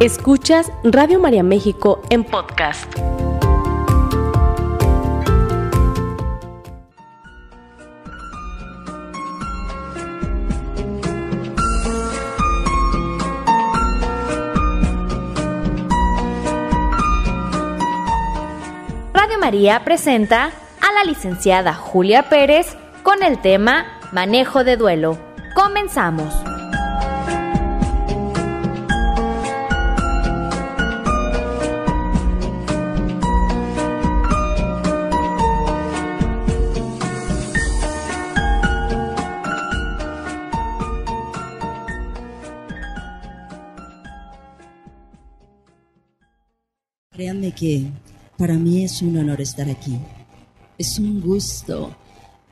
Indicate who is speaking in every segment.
Speaker 1: Escuchas Radio María México en podcast.
Speaker 2: Radio María presenta a la licenciada Julia Pérez con el tema Manejo de duelo. Comenzamos.
Speaker 3: Que para mí es un honor estar aquí. Es un gusto.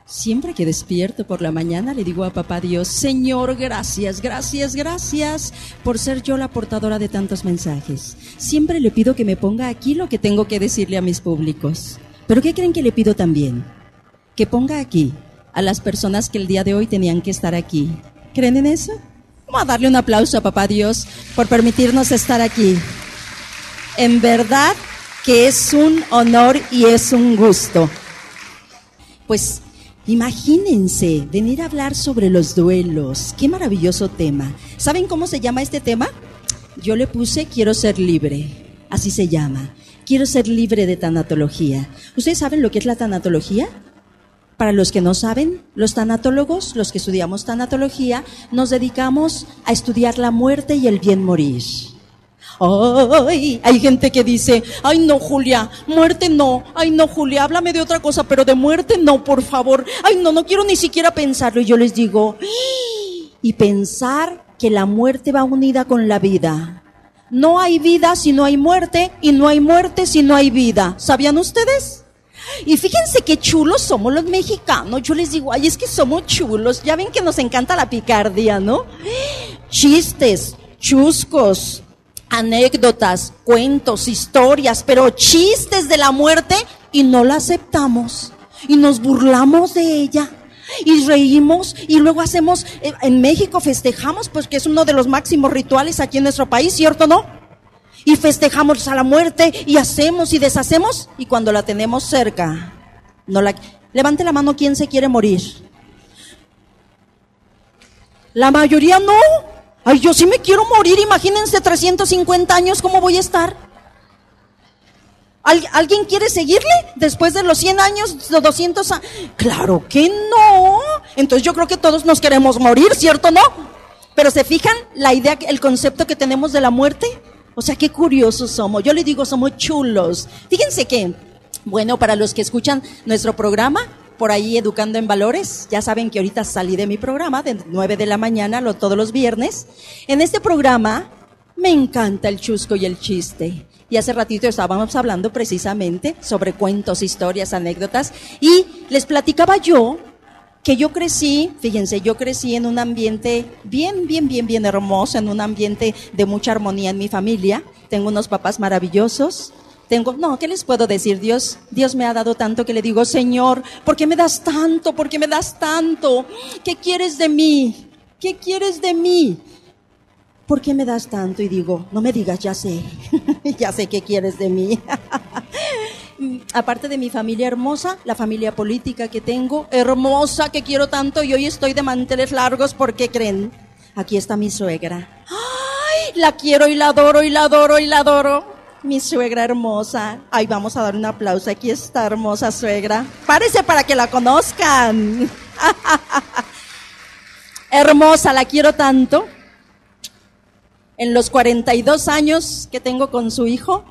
Speaker 3: Siempre que despierto por la mañana le digo a papá Dios, Señor, gracias, gracias, gracias por ser yo la portadora de tantos mensajes. Siempre le pido que me ponga aquí lo que tengo que decirle a mis públicos. Pero ¿qué creen que le pido también? Que ponga aquí a las personas que el día de hoy tenían que estar aquí. ¿Creen en eso? Vamos a darle un aplauso a papá Dios por permitirnos estar aquí. En verdad que es un honor y es un gusto. Pues imagínense venir a hablar sobre los duelos. Qué maravilloso tema. ¿Saben cómo se llama este tema? Yo le puse quiero ser libre. Así se llama. Quiero ser libre de tanatología. ¿Ustedes saben lo que es la tanatología? Para los que no saben, los tanatólogos, los que estudiamos tanatología, nos dedicamos a estudiar la muerte y el bien morir. Ay, hay gente que dice, ay no, Julia, muerte no, ay no, Julia, háblame de otra cosa, pero de muerte no, por favor. Ay no, no quiero ni siquiera pensarlo. Y yo les digo, y pensar que la muerte va unida con la vida. No hay vida si no hay muerte, y no hay muerte si no hay vida. ¿Sabían ustedes? Y fíjense qué chulos somos los mexicanos. Yo les digo, ay, es que somos chulos. Ya ven que nos encanta la picardía, ¿no? Chistes, chuscos, anécdotas, cuentos, historias, pero chistes de la muerte y no la aceptamos. Y nos burlamos de ella. Y reímos y luego hacemos, eh, en México festejamos, pues que es uno de los máximos rituales aquí en nuestro país, ¿cierto no? Y festejamos a la muerte y hacemos y deshacemos y cuando la tenemos cerca, no la... Levante la mano quien se quiere morir. La mayoría no. Ay, yo sí me quiero morir, imagínense 350 años, ¿cómo voy a estar? ¿Al- ¿Alguien quiere seguirle después de los 100 años, de 200 años? Claro que no. Entonces yo creo que todos nos queremos morir, ¿cierto no? Pero se fijan la idea, el concepto que tenemos de la muerte. O sea, qué curiosos somos. Yo les digo, somos chulos. Fíjense que, bueno, para los que escuchan nuestro programa, por ahí Educando en Valores, ya saben que ahorita salí de mi programa de 9 de la mañana lo- todos los viernes. En este programa me encanta el chusco y el chiste. Y hace ratito estábamos hablando precisamente sobre cuentos, historias, anécdotas. Y les platicaba yo que yo crecí, fíjense, yo crecí en un ambiente bien, bien, bien, bien hermoso, en un ambiente de mucha armonía en mi familia. Tengo unos papás maravillosos. Tengo, no, ¿qué les puedo decir? Dios, Dios me ha dado tanto que le digo, Señor, ¿por qué me das tanto? ¿Por qué me das tanto? ¿Qué quieres de mí? ¿Qué quieres de mí? ¿Por qué me das tanto? Y digo, no me digas, ya sé, ya sé qué quieres de mí. Aparte de mi familia hermosa, la familia política que tengo, hermosa, que quiero tanto, y hoy estoy de manteles largos, ¿por qué creen? Aquí está mi suegra. ¡Ay! La quiero y la adoro y la adoro y la adoro. Mi suegra hermosa. Ay, vamos a dar un aplauso. Aquí está hermosa suegra. Párese para que la conozcan. hermosa, la quiero tanto. En los 42 años que tengo con su hijo,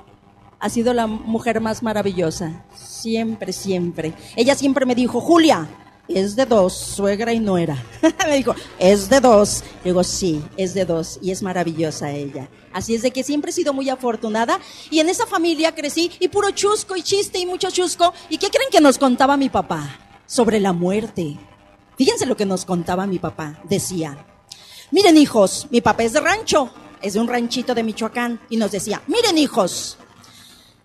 Speaker 3: ha sido la mujer más maravillosa. Siempre, siempre. Ella siempre me dijo, Julia, es de dos, suegra y nuera. me dijo, es de dos. Digo, sí, es de dos. Y es maravillosa ella. Así es de que siempre he sido muy afortunada. Y en esa familia crecí y puro chusco y chiste y mucho chusco. ¿Y qué creen que nos contaba mi papá? Sobre la muerte. Fíjense lo que nos contaba mi papá. Decía, miren hijos, mi papá es de rancho. Es de un ranchito de Michoacán. Y nos decía, miren hijos,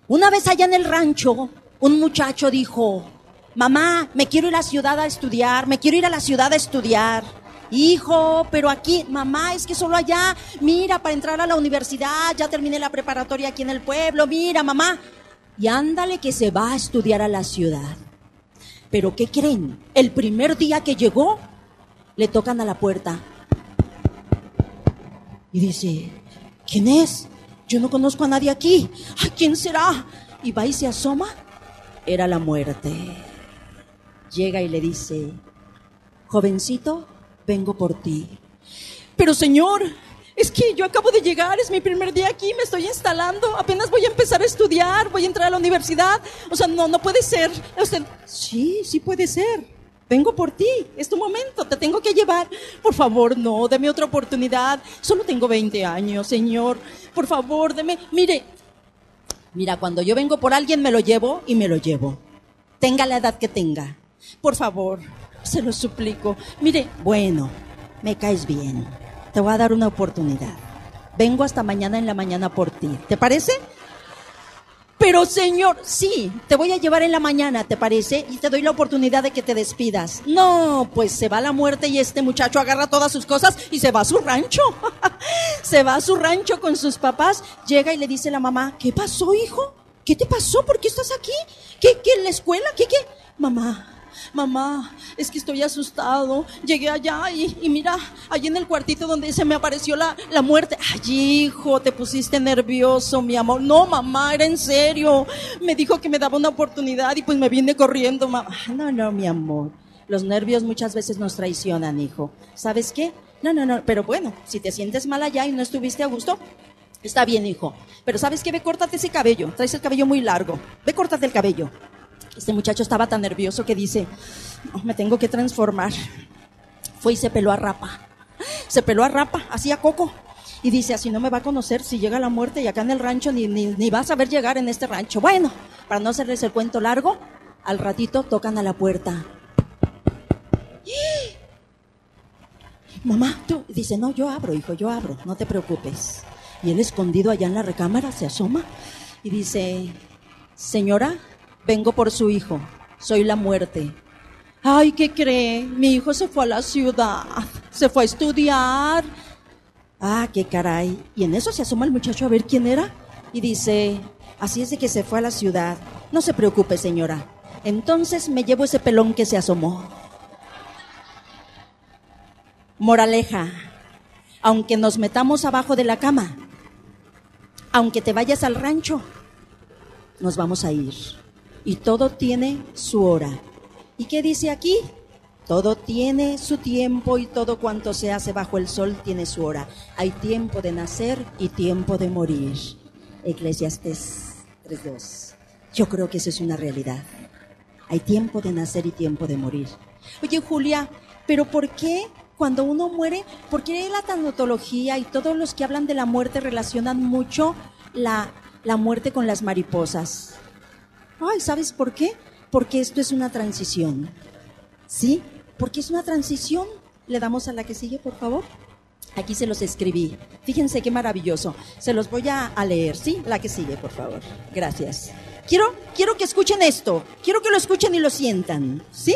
Speaker 3: una vez allá en el rancho, un muchacho dijo, mamá, me quiero ir a la ciudad a estudiar, me quiero ir a la ciudad a estudiar. Hijo, pero aquí, mamá, es que solo allá, mira, para entrar a la universidad, ya terminé la preparatoria aquí en el pueblo, mira, mamá. Y ándale que se va a estudiar a la ciudad. Pero ¿qué creen? El primer día que llegó, le tocan a la puerta. Y dice, ¿quién es? Yo no conozco a nadie aquí. ¿quién será? Y va y se asoma. Era la muerte. Llega y le dice, jovencito, vengo por ti. Pero señor, es que yo acabo de llegar, es mi primer día aquí, me estoy instalando, apenas voy a empezar a estudiar, voy a entrar a la universidad. O sea, no, no puede ser. Usted, sí, sí puede ser. Vengo por ti, es tu momento, te tengo que llevar. Por favor, no, deme otra oportunidad. Solo tengo 20 años, señor. Por favor, deme. Mire, mira, cuando yo vengo por alguien me lo llevo y me lo llevo. Tenga la edad que tenga. Por favor, se lo suplico. Mire, bueno, me caes bien. Te voy a dar una oportunidad. Vengo hasta mañana en la mañana por ti. ¿Te parece? Pero Señor, sí, te voy a llevar en la mañana, ¿te parece? Y te doy la oportunidad de que te despidas. No, pues se va la muerte y este muchacho agarra todas sus cosas y se va a su rancho. se va a su rancho con sus papás. Llega y le dice a la mamá, ¿qué pasó, hijo? ¿Qué te pasó? ¿Por qué estás aquí? ¿Qué, qué en la escuela? ¿Qué, qué? Mamá, mamá, es que estoy asustado. Llegué allá y, mira, allí en el cuartito donde se me apareció la, la muerte. Ay, hijo, te pusiste nervioso, mi amor. No, mamá, era en serio. Me dijo que me daba una oportunidad y pues me vine corriendo, mamá. No, no, mi amor. Los nervios muchas veces nos traicionan, hijo. ¿Sabes qué? No, no, no, pero bueno, si te sientes mal allá y no estuviste a gusto, está bien, hijo. Pero ¿sabes qué? Ve, córtate ese cabello. Traes el cabello muy largo. Ve, córtate el cabello. Este muchacho estaba tan nervioso que dice, me tengo que transformar. Fue y se peló a rapa. Se peló a rapa, así a coco. Y dice, así no me va a conocer si llega la muerte y acá en el rancho ni, ni, ni va a saber llegar en este rancho. Bueno, para no hacerles el cuento largo, al ratito tocan a la puerta. Mamá, tú, dice, no, yo abro, hijo, yo abro, no te preocupes. Y él escondido allá en la recámara se asoma y dice, señora, vengo por su hijo, soy la muerte. Ay, ¿qué cree? Mi hijo se fue a la ciudad, se fue a estudiar. Ah, qué caray. Y en eso se asoma el muchacho a ver quién era y dice, así es de que se fue a la ciudad. No se preocupe, señora. Entonces me llevo ese pelón que se asomó. Moraleja, aunque nos metamos abajo de la cama, aunque te vayas al rancho, nos vamos a ir. Y todo tiene su hora. ¿Y qué dice aquí? Todo tiene su tiempo y todo cuanto se hace bajo el sol tiene su hora. Hay tiempo de nacer y tiempo de morir. Eclesiastes 3.2. Yo creo que eso es una realidad. Hay tiempo de nacer y tiempo de morir. Oye, Julia, pero ¿por qué cuando uno muere, por qué la tanatología y todos los que hablan de la muerte relacionan mucho la, la muerte con las mariposas? Ay, ¿sabes por qué? Porque esto es una transición. ¿Sí? Porque es una transición. Le damos a la que sigue, por favor. Aquí se los escribí. Fíjense qué maravilloso. Se los voy a, leer, ¿sí? La que sigue, por favor. Gracias. Quiero, quiero que escuchen esto. Quiero que lo escuchen y lo sientan. ¿Sí?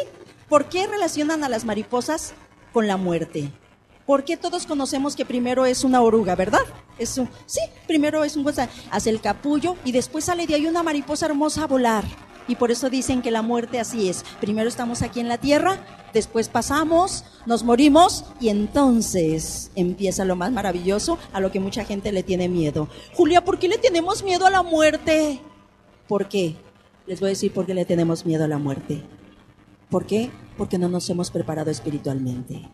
Speaker 3: ¿Por qué relacionan a las mariposas con la muerte? Porque todos conocemos que primero es una oruga, ¿verdad? Es un, sí, primero es un hace el capullo y después sale de ahí una mariposa hermosa a volar. Y por eso dicen que la muerte así es. Primero estamos aquí en la tierra, después pasamos, nos morimos y entonces empieza lo más maravilloso a lo que mucha gente le tiene miedo. Julia, ¿por qué le tenemos miedo a la muerte? ¿Por qué? Les voy a decir por qué le tenemos miedo a la muerte. ¿Por qué? Porque no nos hemos preparado espiritualmente.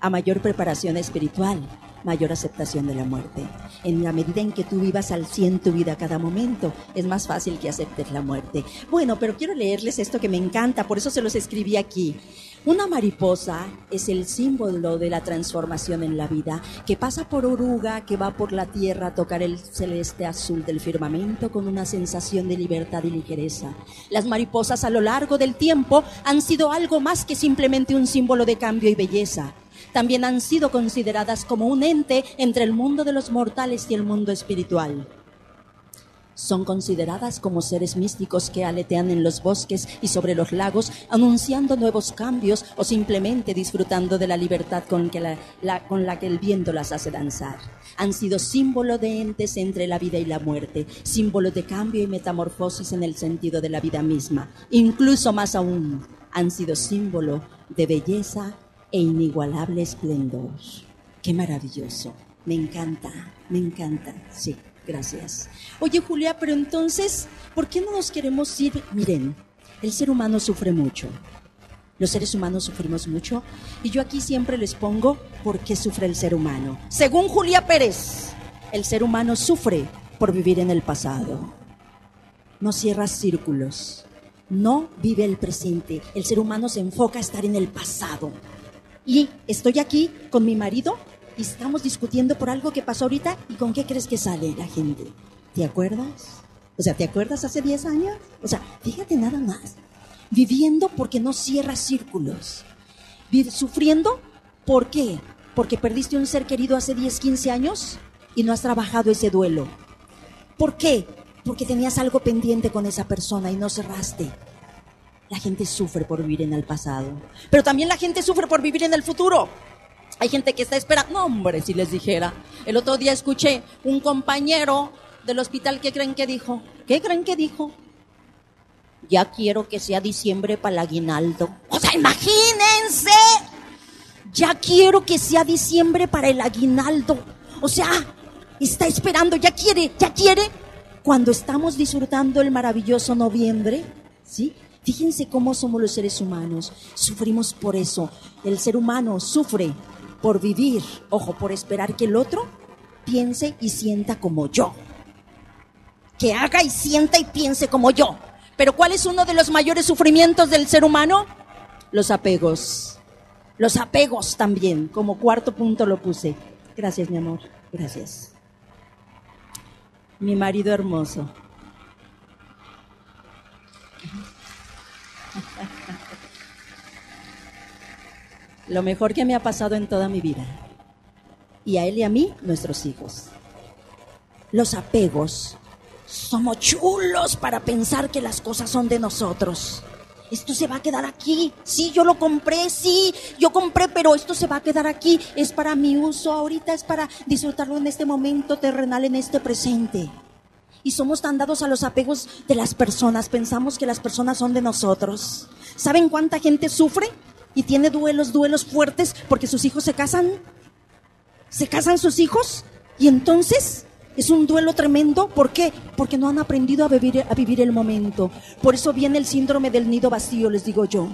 Speaker 3: A mayor preparación espiritual, mayor aceptación de la muerte. En la medida en que tú vivas al 100 tu vida cada momento, es más fácil que aceptes la muerte. Bueno, pero quiero leerles esto que me encanta, por eso se los escribí aquí. Una mariposa es el símbolo de la transformación en la vida, que pasa por oruga, que va por la tierra a tocar el celeste azul del firmamento con una sensación de libertad y ligereza. Las mariposas a lo largo del tiempo han sido algo más que simplemente un símbolo de cambio y belleza también han sido consideradas como un ente entre el mundo de los mortales y el mundo espiritual. Son consideradas como seres místicos que aletean en los bosques y sobre los lagos, anunciando nuevos cambios o simplemente disfrutando de la libertad con, que la, que el viento las hace danzar. Han sido símbolo de entes entre la vida y la muerte, símbolo de cambio y metamorfosis en el sentido de la vida misma. Incluso más aún, han sido símbolo de belleza e inigualable esplendor. Qué maravilloso. Me encanta, me encanta. Sí. Gracias. Oye, Julia, pero entonces, ¿por qué no nos queremos ir? Miren, el ser humano sufre mucho. Los seres humanos sufrimos mucho. Y yo aquí siempre les pongo por qué sufre el ser humano. Según Julia Pérez, el ser humano sufre por vivir en el pasado. No cierra círculos. No vive el presente. El ser humano se enfoca a estar en el pasado. Y estoy aquí con mi marido y estamos discutiendo por algo que pasó ahorita y con qué crees que sale la gente. ¿Te acuerdas? O sea, ¿te acuerdas hace 10 años? O sea, fíjate nada más. Viviendo porque no cierras círculos. Sufriendo, ¿por qué? Porque perdiste un ser querido hace 10, 15 años y no has trabajado ese duelo. ¿Por qué? Porque tenías algo pendiente con esa persona y no cerraste. La gente sufre por vivir en el pasado. Pero también la gente sufre por vivir en el futuro. Hay gente que está esperando. No, hombre, si les dijera. El otro día escuché un compañero del hospital que creen que dijo. ¿Qué creen que dijo? Ya quiero que sea diciembre para el aguinaldo. O sea, imagínense. Ya quiero que sea diciembre para el aguinaldo. O sea, está esperando, ya quiere, ya quiere. Cuando estamos disfrutando el maravilloso noviembre, ¿sí? Fíjense cómo somos los seres humanos. Sufrimos por eso. El ser humano sufre por vivir, ojo, por esperar que el otro piense y sienta como yo. Que haga y sienta y piense como yo. Pero ¿cuál es uno de los mayores sufrimientos del ser humano? Los apegos. Los apegos también, como cuarto punto lo puse. Gracias, mi amor. Gracias. Mi marido hermoso. Lo mejor que me ha pasado en toda mi vida. Y a él y a mí, nuestros hijos. Los apegos. Somos chulos para pensar que las cosas son de nosotros. Esto se va a quedar aquí. Sí, yo lo compré, sí, yo compré, pero esto se va a quedar aquí. Es para mi uso ahorita, es para disfrutarlo en este momento terrenal, en este presente. Y somos tan dados a los apegos de las personas. Pensamos que las personas son de nosotros. ¿Saben cuánta gente sufre y tiene duelos, duelos fuertes porque sus hijos se casan. Se casan sus hijos y entonces es un duelo tremendo. ¿Por qué? Porque no han aprendido a vivir, a vivir el momento. Por eso viene el síndrome del nido vacío, les digo yo.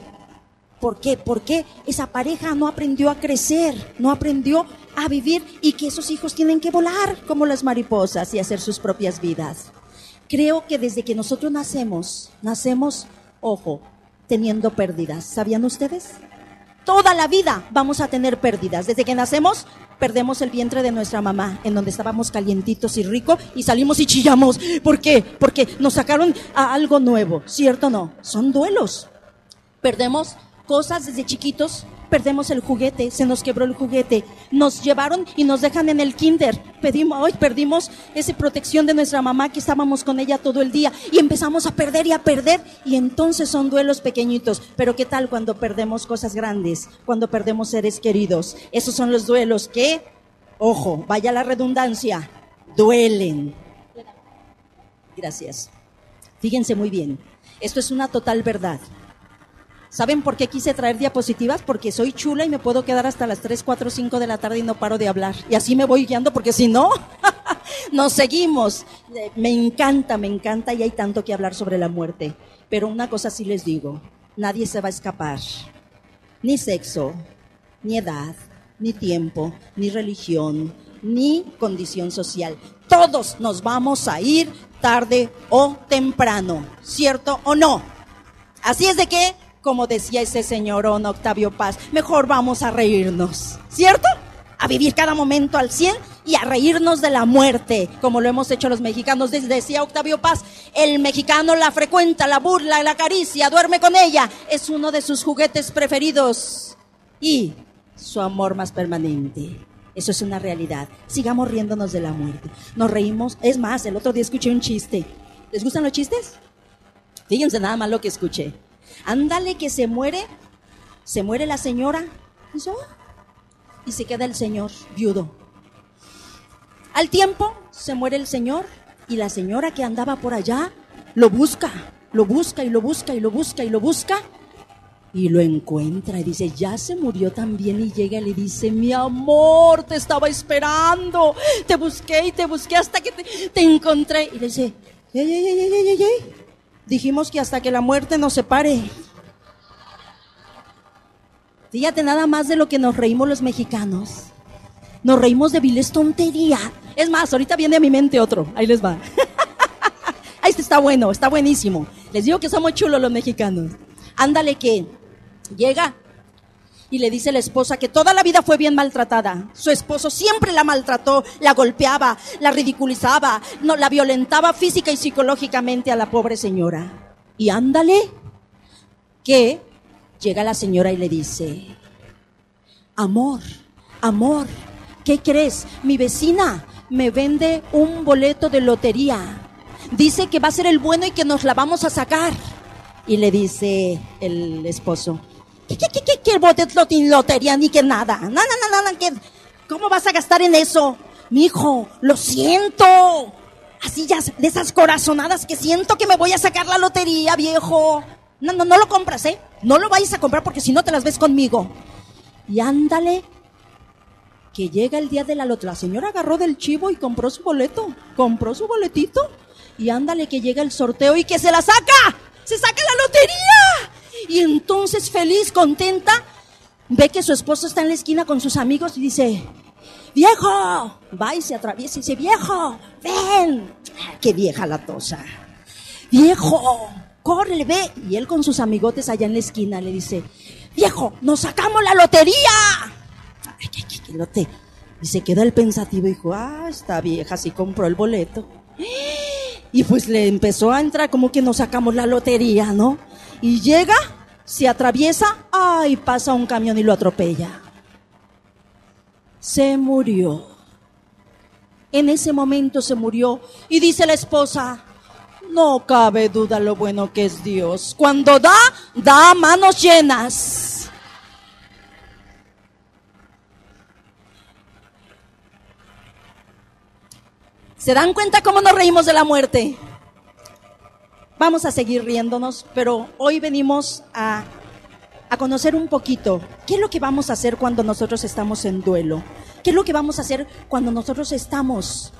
Speaker 3: ¿Por qué? Porque esa pareja no aprendió a crecer, no aprendió a vivir y que esos hijos tienen que volar como las mariposas y hacer sus propias vidas. Creo que desde que nosotros nacemos, nacemos, ojo, teniendo pérdidas. ¿Sabían ustedes? Toda la vida vamos a tener pérdidas. Desde que nacemos, perdemos el vientre de nuestra mamá, en donde estábamos calientitos y ricos, y salimos y chillamos. ¿Por qué? Porque nos sacaron a algo nuevo. ¿Cierto o no? Son duelos. Perdemos cosas desde chiquitos perdemos el juguete, se nos quebró el juguete, nos llevaron y nos dejan en el kinder. Pedimos, hoy perdimos esa protección de nuestra mamá que estábamos con ella todo el día y empezamos a perder y a perder y entonces son duelos pequeñitos. Pero ¿qué tal cuando perdemos cosas grandes? Cuando perdemos seres queridos. Esos son los duelos que, ojo, vaya la redundancia, duelen. Gracias. Fíjense muy bien. Esto es una total verdad. ¿Saben por qué quise traer diapositivas? Porque soy chula y me puedo quedar hasta las 3, 4, 5 de la tarde y no paro de hablar. Y así me voy guiando porque si no, nos seguimos. Eh, me encanta, me encanta y hay tanto que hablar sobre la muerte. Pero una cosa sí les digo, nadie se va a escapar. Ni sexo, ni edad, ni tiempo, ni religión, ni condición social. Todos nos vamos a ir tarde o temprano, ¿cierto o no? Así es de que como decía ese señor Don Octavio Paz, mejor vamos a reírnos, ¿cierto? A vivir cada momento al 100 y a reírnos de la muerte, como lo hemos hecho los mexicanos. Decía Octavio Paz, el mexicano la frecuenta, la burla, la acaricia, duerme con ella, es uno de sus juguetes preferidos y su amor más permanente. Eso es una realidad. Sigamos riéndonos de la muerte. Nos reímos. Es más, el otro día escuché un chiste. ¿Les gustan los chistes? Fíjense nada más lo que escuché. Ándale que se muere, se muere la señora. Y se queda el señor viudo. Al tiempo se muere el señor y la señora que andaba por allá lo busca, lo busca y lo busca y lo busca y lo busca y lo encuentra y dice, ya se murió también y llega y le dice, mi amor, te estaba esperando, te busqué y te busqué hasta que te, encontré. Y le dice, ey, ey, ey, ey, ey, ey. Dijimos que hasta que la muerte nos separe. Fíjate nada más de lo que nos reímos los mexicanos. Nos reímos de viles tontería. Es más, ahorita viene a mi mente otro. Ahí les va. este está bueno, está buenísimo. Les digo que somos chulos los mexicanos. Ándale que Llega y le dice la esposa que toda la vida fue bien maltratada. Su esposo siempre la maltrató, la golpeaba, la ridiculizaba, no, la violentaba física y psicológicamente a la pobre señora. Y ándale, que llega la señora y le dice, amor, amor, ¿qué crees? Mi vecina me vende un boleto de lotería. Dice que va a ser el bueno y que nos la vamos a sacar. Y le dice el esposo, ¿Qué, qué, qué, qué, qué lotería ni que nada? No, no, no, no, ¿cómo vas a gastar en eso? Mi hijo, lo siento. Así ya, de esas corazonadas que siento que me voy a sacar la lotería, viejo. No, no, no lo compras, ¿eh? No lo vayas a comprar porque si no te las ves conmigo. Y ándale, que llega el día de la lotería. La señora agarró del chivo y compró su boleto. Compró su boletito. Y ándale, que llega el sorteo y que se la saca. Se saca la lotería. Y entonces feliz, contenta, ve que su esposo está en la esquina con sus amigos y dice, viejo, va y se atraviesa y dice, viejo, ven. Qué vieja la tosa. Viejo, corre, ve. Y él con sus amigotes allá en la esquina le dice, viejo, nos sacamos la lotería. Ay, qué, qué, lote. Y se quedó el pensativo y dijo, ah, esta vieja sí compró el boleto. Y pues le empezó a entrar como que nos sacamos la lotería, ¿no? Y llega, se atraviesa, ay, pasa un camión y lo atropella. Se murió. En ese momento se murió. Y dice la esposa, no cabe duda lo bueno que es Dios. Cuando da, da manos llenas. ¿Se dan cuenta cómo nos reímos de la muerte? Vamos a seguir riéndonos, pero hoy venimos a, conocer un poquito qué es lo que vamos a hacer cuando nosotros estamos en duelo, qué es lo que vamos a hacer cuando nosotros estamos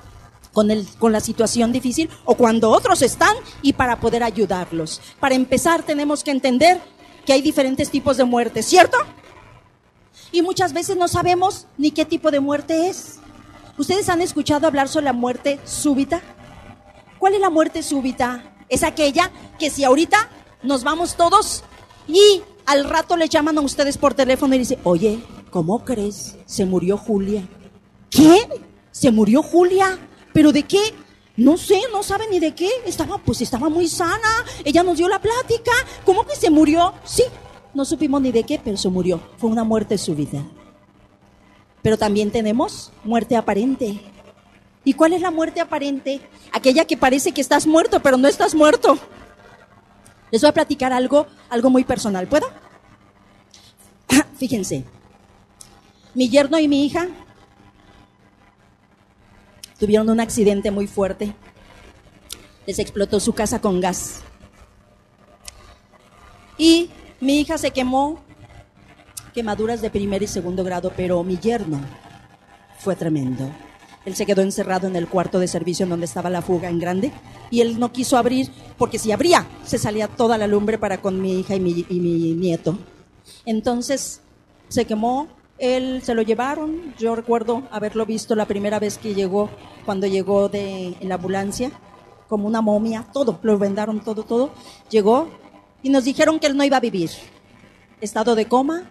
Speaker 3: con, el, con la situación difícil o cuando otros están y para poder ayudarlos. Para empezar tenemos que entender que hay diferentes tipos de muerte, ¿cierto? Y muchas veces no sabemos ni qué tipo de muerte es. ¿Ustedes han escuchado hablar sobre la muerte súbita? ¿Cuál es la muerte súbita? Es aquella que si ahorita nos vamos todos y al rato le llaman a ustedes por teléfono y dicen, oye, ¿cómo crees? Se murió Julia. ¿Qué? ¿Se murió Julia? ¿Pero de qué? No sé, no sabe ni de qué. Estaba, pues estaba muy sana. Ella nos dio la plática. ¿Cómo que se murió? Sí, no supimos ni de qué, pero se murió. Fue una muerte súbita. Pero también tenemos muerte aparente. ¿Y cuál es la muerte aparente? Aquella que parece que estás muerto, pero no estás muerto. Les voy a platicar algo, algo muy personal. ¿Puedo? Fíjense, mi yerno y mi hija tuvieron un accidente muy fuerte. Les explotó su casa con gas. Y mi hija se quemó quemaduras de primer y segundo grado, pero mi yerno fue tremendo. Él se quedó encerrado en el cuarto de servicio en donde estaba la fuga en grande y él no quiso abrir porque si abría se salía toda la lumbre para con mi hija y mi, y mi nieto. Entonces se quemó, él se lo llevaron, yo recuerdo haberlo visto la primera vez que llegó, cuando llegó de, en la ambulancia, como una momia, todo, lo vendaron todo, todo. Llegó y nos dijeron que él no iba a vivir. Estado de coma,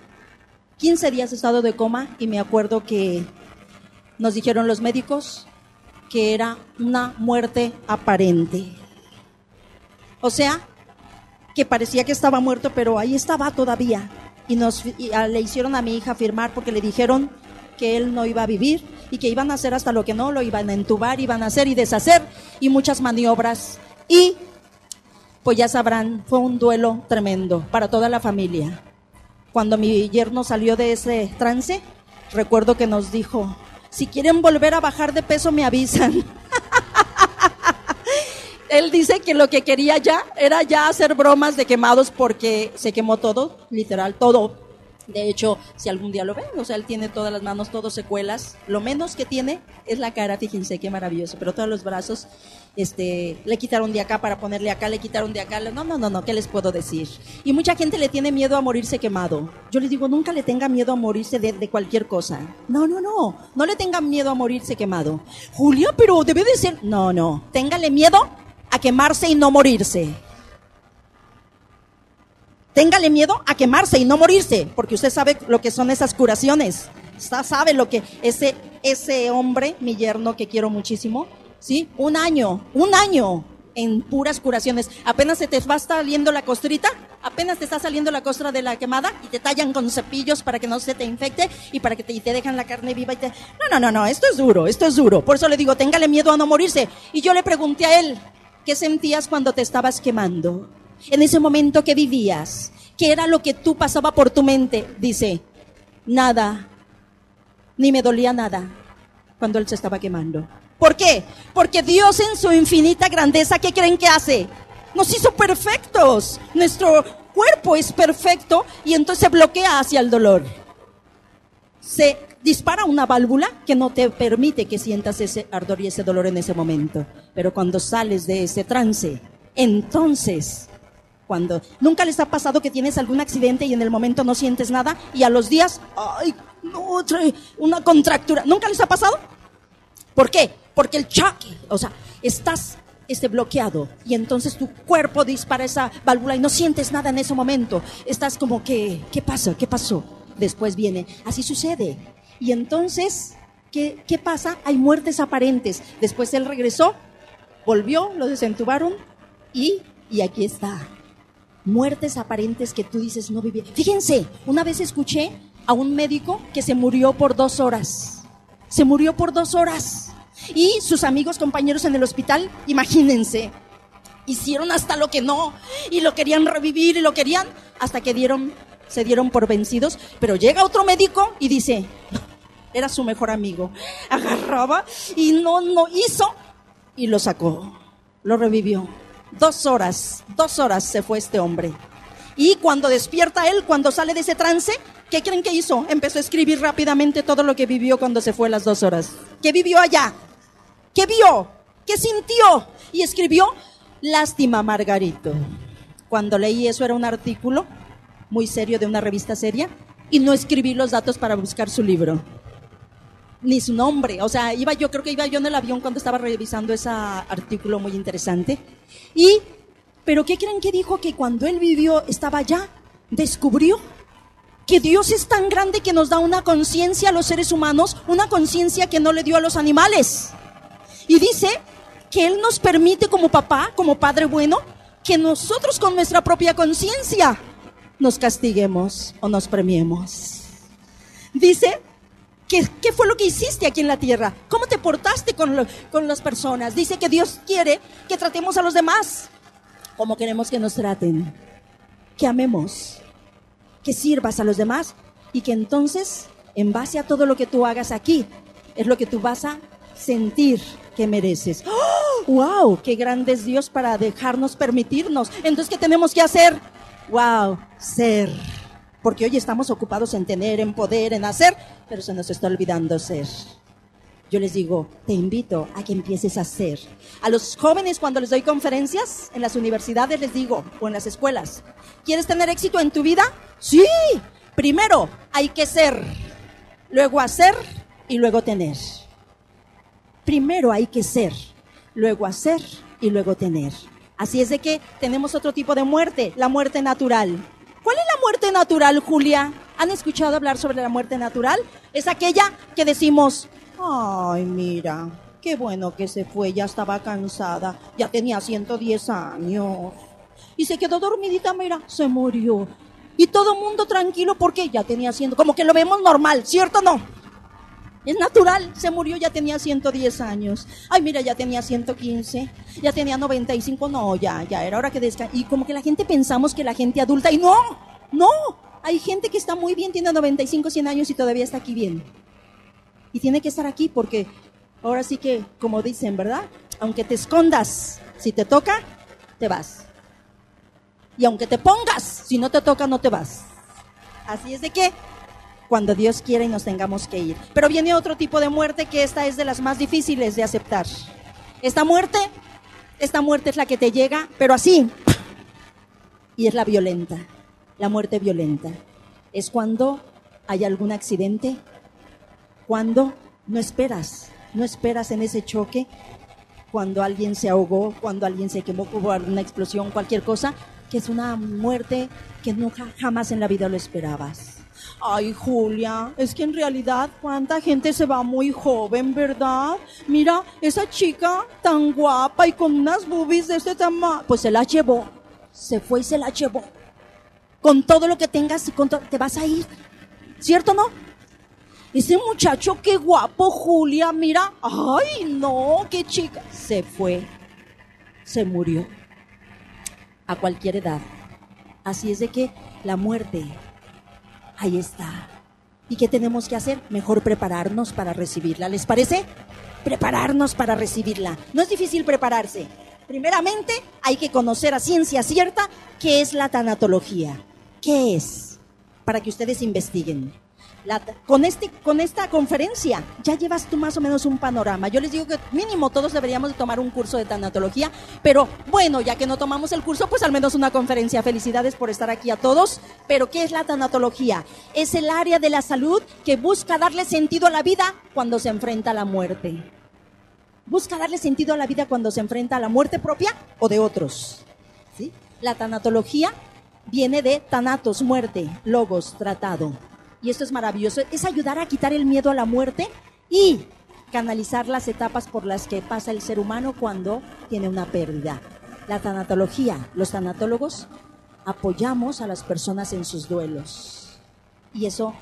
Speaker 3: 15 días estado de coma y me acuerdo que nos dijeron los médicos que era una muerte aparente. O sea, que parecía que estaba muerto, pero ahí estaba todavía. Y nos le hicieron a mi hija firmar porque le dijeron que él no iba a vivir y que iban a hacer hasta lo que no, lo iban a entubar, iban a hacer y deshacer y muchas maniobras. Y pues ya sabrán, fue un duelo tremendo para toda la familia. Cuando mi yerno salió de ese trance, recuerdo que nos dijo, si quieren volver a bajar de peso me avisan. Él dice que lo que quería ya era ya hacer bromas de quemados porque se quemó todo, literal, todo. De hecho, si algún día lo ven, o sea, él tiene todas las manos, todos secuelas. Lo menos que tiene es la cara, fíjense qué maravilloso, pero todos los brazos, este, le quitaron de acá para ponerle acá, le quitaron de acá. No, no, no, no, ¿qué les puedo decir? Y mucha gente le tiene miedo a morirse quemado. Yo les digo, nunca le tenga miedo a morirse de, de cualquier cosa. No, no, no, no le tengan miedo a morirse quemado. Julia, pero debe de ser. No, no, téngale miedo a quemarse y no morirse. Téngale miedo a quemarse y no morirse, porque usted sabe lo que son esas curaciones. Usted sabe lo que ese, ese hombre, mi yerno que quiero muchísimo, ¿sí? Un año, un año en puras curaciones. Apenas se te va saliendo la costrita, apenas te está saliendo la costra de la quemada y te tallan con cepillos para que no se te infecte y para que te, y te dejan la carne viva y te... No, no, no, no, esto es duro, esto es duro. Por eso le digo, téngale miedo a no morirse. Y yo le pregunté a él, ¿qué sentías cuando te estabas quemando? En ese momento que vivías, ¿qué era lo que tú pasaba por tu mente? Dice, nada, ni me dolía nada cuando él se estaba quemando. ¿Por qué? Porque Dios en su infinita grandeza, ¿qué creen que hace? Nos hizo perfectos. Nuestro cuerpo es perfecto y entonces se bloquea hacia el dolor. Se dispara una válvula que no te permite que sientas ese ardor y ese dolor en ese momento. Pero cuando sales de ese trance, entonces nunca les ha pasado que tienes algún accidente y en el momento no sientes nada y a los días, ay, no, una contractura. ¿Nunca les ha pasado? ¿Por qué? Porque el choque, o sea, estás este, bloqueado y entonces tu cuerpo dispara esa válvula y no sientes nada en ese momento. Estás como que, ¿qué pasa? ¿Qué pasó? Después viene, así sucede. Y entonces, ¿qué, qué pasa? Hay muertes aparentes. Después él regresó, volvió, lo desentubaron y, y aquí está muertes aparentes que tú dices no vivir. Fíjense, una vez escuché a un médico que se murió por dos horas. Se murió por dos horas. Y sus amigos, compañeros en el hospital, imagínense, hicieron hasta lo que no y lo querían revivir y lo querían hasta que dieron, se dieron por vencidos. Pero llega otro médico y dice, era su mejor amigo. Agarraba y no, no hizo y lo sacó, lo revivió. Dos horas, dos horas se fue este hombre. Y cuando despierta él, cuando sale de ese trance, ¿qué creen que hizo? Empezó a escribir rápidamente todo lo que vivió cuando se fue las dos horas. ¿Qué vivió allá? ¿Qué vio? ¿Qué sintió? Y escribió, lástima Margarito. Cuando leí eso era un artículo muy serio de una revista seria y no escribí los datos para buscar su libro ni su nombre. O sea, iba yo, creo que iba yo en el avión cuando estaba revisando ese artículo muy interesante. Y, pero ¿qué creen que dijo? Que cuando él vivió, estaba allá, descubrió que Dios es tan grande que nos da una conciencia a los seres humanos, una conciencia que no le dio a los animales. Y dice que Él nos permite como papá, como padre bueno, que nosotros con nuestra propia conciencia nos castiguemos o nos premiemos. Dice ¿Qué, fue lo que hiciste aquí en la tierra? ¿Cómo te portaste con, con las personas? Dice que Dios quiere que tratemos a los demás como queremos que nos traten. Que amemos, que sirvas a los demás y que entonces, en base a todo lo que tú hagas aquí, es lo que tú vas a sentir que mereces. ¡Oh! ¡Wow! ¡Qué grande es Dios para dejarnos permitirnos! Entonces, ¿qué tenemos que hacer? ¡Wow! Ser porque hoy estamos ocupados en tener, en poder, en hacer, pero se nos está olvidando ser. Yo les digo, te invito a que empieces a hacer. A los jóvenes cuando les doy conferencias en las universidades les digo, o en las escuelas, ¿quieres tener éxito en tu vida? Sí. Primero hay que ser, luego hacer y luego tener. Primero hay que ser, luego hacer y luego tener. Así es de que tenemos otro tipo de muerte, la muerte natural. ¿Cuál es la muerte natural, Julia? ¿Han escuchado hablar sobre la muerte natural? Es aquella que decimos, ay, mira, qué bueno que se fue, ya estaba cansada, ya tenía 110 años. Y se quedó dormidita, mira, se murió. Y todo mundo tranquilo porque ya tenía 100, como que lo vemos normal, ¿cierto o no? Es natural, se murió, ya tenía 110 años. Ay, mira, ya tenía 115, ya tenía 95, no, ya, ya era hora que descanse. Y como que la gente pensamos que la gente adulta, y no, no, hay gente que está muy bien, tiene 95, 100 años y todavía está aquí bien. Y tiene que estar aquí porque ahora sí que, como dicen, ¿verdad? Aunque te escondas, si te toca, te vas. Y aunque te pongas, si no te toca, no te vas. Así es de que cuando Dios quiera y nos tengamos que ir. Pero viene otro tipo de muerte que esta es de las más difíciles de aceptar. Esta muerte, esta muerte es la que te llega, pero así. Y es la violenta, la muerte violenta. Es cuando hay algún accidente, cuando no esperas, no esperas en ese choque, cuando alguien se ahogó, cuando alguien se quemó, hubo alguna explosión, cualquier cosa, que es una muerte que nunca jamás en la vida lo esperabas. Ay, Julia, es que en realidad cuánta gente se va muy joven, ¿verdad? Mira, esa chica tan guapa y con unas boobies de este tamaño, pues se la llevó, se fue y se la llevó. Con todo lo que tengas con te vas a ir, ¿cierto no? Ese muchacho, qué guapo, Julia, mira, ay, no, qué chica, se fue, se murió a cualquier edad. Así es de que la muerte ahí está. ¿Y qué tenemos que hacer? Mejor prepararnos para recibirla. ¿Les parece? Prepararnos para recibirla. No es difícil prepararse. Primeramente, hay que conocer a ciencia cierta qué es la tanatología. ¿Qué es? Para que ustedes investiguen con, este, con esta conferencia ya llevas tú más o menos un panorama. Yo les digo que mínimo todos deberíamos de tomar un curso de tanatología, pero bueno, ya que no tomamos el curso, pues al menos una conferencia. Felicidades por estar aquí a todos. Pero ¿qué es la tanatología? Es el área de la salud que busca darle sentido a la vida cuando se enfrenta a la muerte. Busca darle sentido a la vida cuando se enfrenta a la muerte propia o de otros. ¿Sí? La tanatología viene de tanatos, muerte, logos, tratado y esto es maravilloso, es ayudar a quitar el miedo a la muerte y canalizar las etapas por las que pasa el ser humano cuando tiene una pérdida. La tanatología, los tanatólogos, apoyamos a las personas en sus duelos. Y eso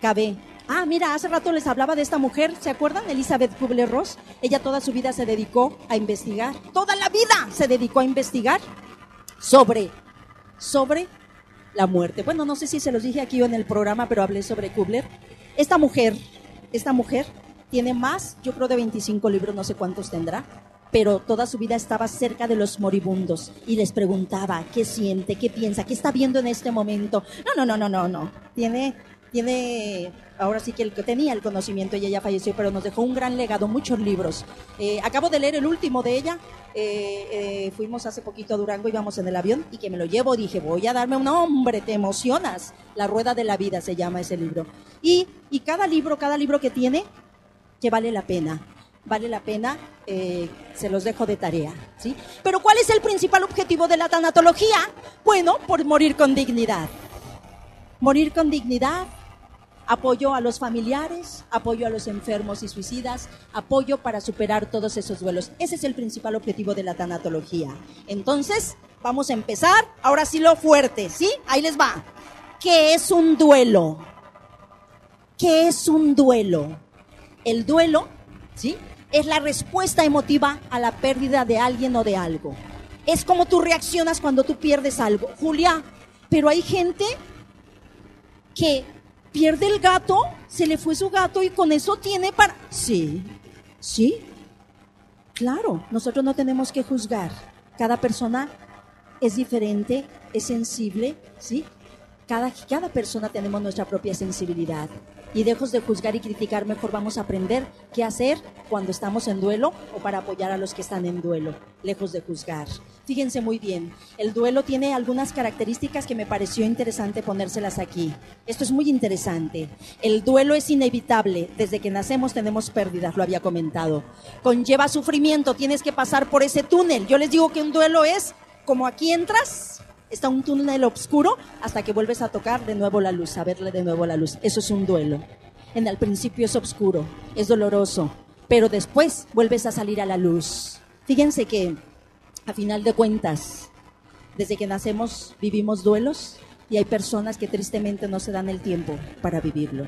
Speaker 3: cabe. Ah, mira, hace rato les hablaba de esta mujer, ¿se acuerdan? Elizabeth Kubler-Ross. Ella toda su vida se dedicó a investigar, toda la vida se dedicó a investigar sobre, sobre la muerte. Bueno, no sé si se los dije aquí en el programa, pero hablé sobre Kubler. Esta mujer, esta mujer tiene más, yo creo de 25 libros, no sé cuántos tendrá, pero toda su vida estaba cerca de los moribundos y les preguntaba qué siente, qué piensa, qué está viendo en este momento. No, no, no, no, no, no. Tiene, tiene, ahora sí que que tenía el conocimiento, ella ya falleció, pero nos dejó un gran legado, muchos libros. Eh, acabo de leer el último de ella, eh, eh, fuimos hace poquito a Durango, íbamos en el avión y que me lo llevo, dije, voy a darme un nombre, te emocionas. La Rueda de la Vida se llama ese libro. Y, y cada libro, cada libro que tiene, que vale la pena, vale la pena, eh, se los dejo de tarea. ¿sí? Pero ¿cuál es el principal objetivo de la tanatología? Bueno, por morir con dignidad. Morir con dignidad apoyo a los familiares, apoyo a los enfermos y suicidas, apoyo para superar todos esos duelos. Ese es el principal objetivo de la tanatología. Entonces, vamos a empezar. Ahora sí lo fuerte, ¿sí? Ahí les va. ¿Qué es un duelo? ¿Qué es un duelo? El duelo, ¿sí? Es la respuesta emotiva a la pérdida de alguien o de algo. Es como tú reaccionas cuando tú pierdes algo. Julia, pero hay gente que pierde el gato, se le fue su gato y con eso tiene para... Sí, sí, claro, nosotros no tenemos que juzgar. Cada persona es diferente, es sensible, ¿sí? Cada, cada persona tenemos nuestra propia sensibilidad y lejos de juzgar y criticar, mejor vamos a aprender qué hacer cuando estamos en duelo o para apoyar a los que están en duelo, lejos de juzgar. Fíjense muy bien, el duelo tiene algunas características que me pareció interesante ponérselas aquí. Esto es muy interesante. El duelo es inevitable. Desde que nacemos tenemos pérdidas, lo había comentado. Conlleva sufrimiento, tienes que pasar por ese túnel. Yo les digo que un duelo es como aquí entras está un túnel oscuro hasta que vuelves a tocar de nuevo la luz, a verle de nuevo la luz. Eso es un duelo. En el principio es oscuro, es doloroso, pero después vuelves a salir a la luz. Fíjense que, a final de cuentas, desde que nacemos vivimos duelos y hay personas que tristemente no se dan el tiempo para vivirlo.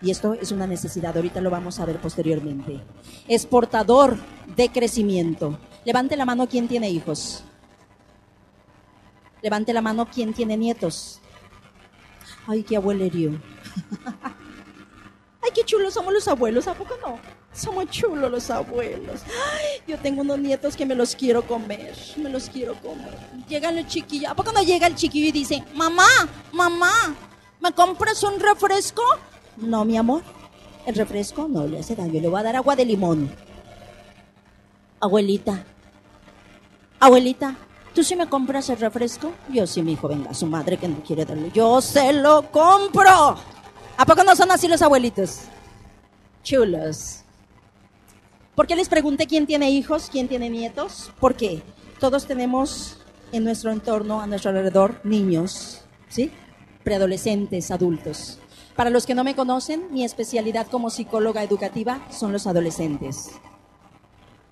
Speaker 3: y esto es una necesidad, ahorita lo vamos a ver posteriormente. Es portador de crecimiento. Levante la mano quien tiene hijos. Levante la mano quien tiene nietos. Ay, qué abuelerío. Ay, qué chulos somos los abuelos, ¿a poco no? Somos chulos los abuelos. Yo tengo unos nietos que me los quiero comer, me los quiero comer. Llegan los chiquillos, ¿a poco no llega el chiquillo y dice, mamá, mamá, ¿me compras un refresco? No, mi amor, el refresco no le hace daño, le voy a dar agua de limón. Abuelita, abuelita, ¿tú sí me compras el refresco? Yo sí, mi hijo, venga, su madre que no quiere darle. Yo se lo compro. ¿A poco no son así los abuelitos? Chulos. ¿Por qué les pregunté quién tiene hijos, quién tiene nietos? Porque todos tenemos en nuestro entorno, a nuestro alrededor, niños, ¿sí? Preadolescentes, adultos. Para los que no me conocen, mi especialidad como psicóloga educativa son los adolescentes.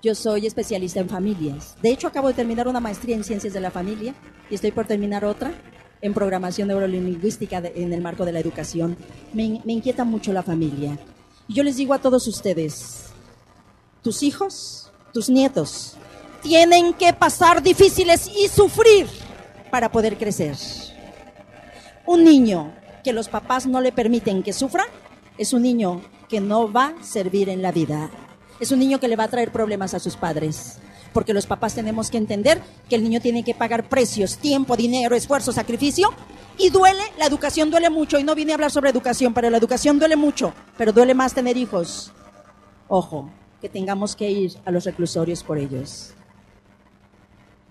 Speaker 3: Yo soy especialista en familias. De hecho, acabo de terminar una maestría en ciencias de la familia y estoy por terminar otra en programación neurolingüística en el marco de la educación. Me, inquieta mucho la familia. Yo les digo a todos ustedes, tus hijos, tus nietos, tienen que pasar difíciles y sufrir para poder crecer. Un niño que los papás no le permiten que sufra, es un niño que no va a servir en la vida. Es un niño que le va a traer problemas a sus padres. Porque los papás tenemos que entender que el niño tiene que pagar precios, tiempo, dinero, esfuerzo, sacrificio. Y duele, la educación duele mucho. Y no vine a hablar sobre educación, pero la educación duele mucho. Pero duele más tener hijos. Ojo, que tengamos que ir a los reclusorios por ellos.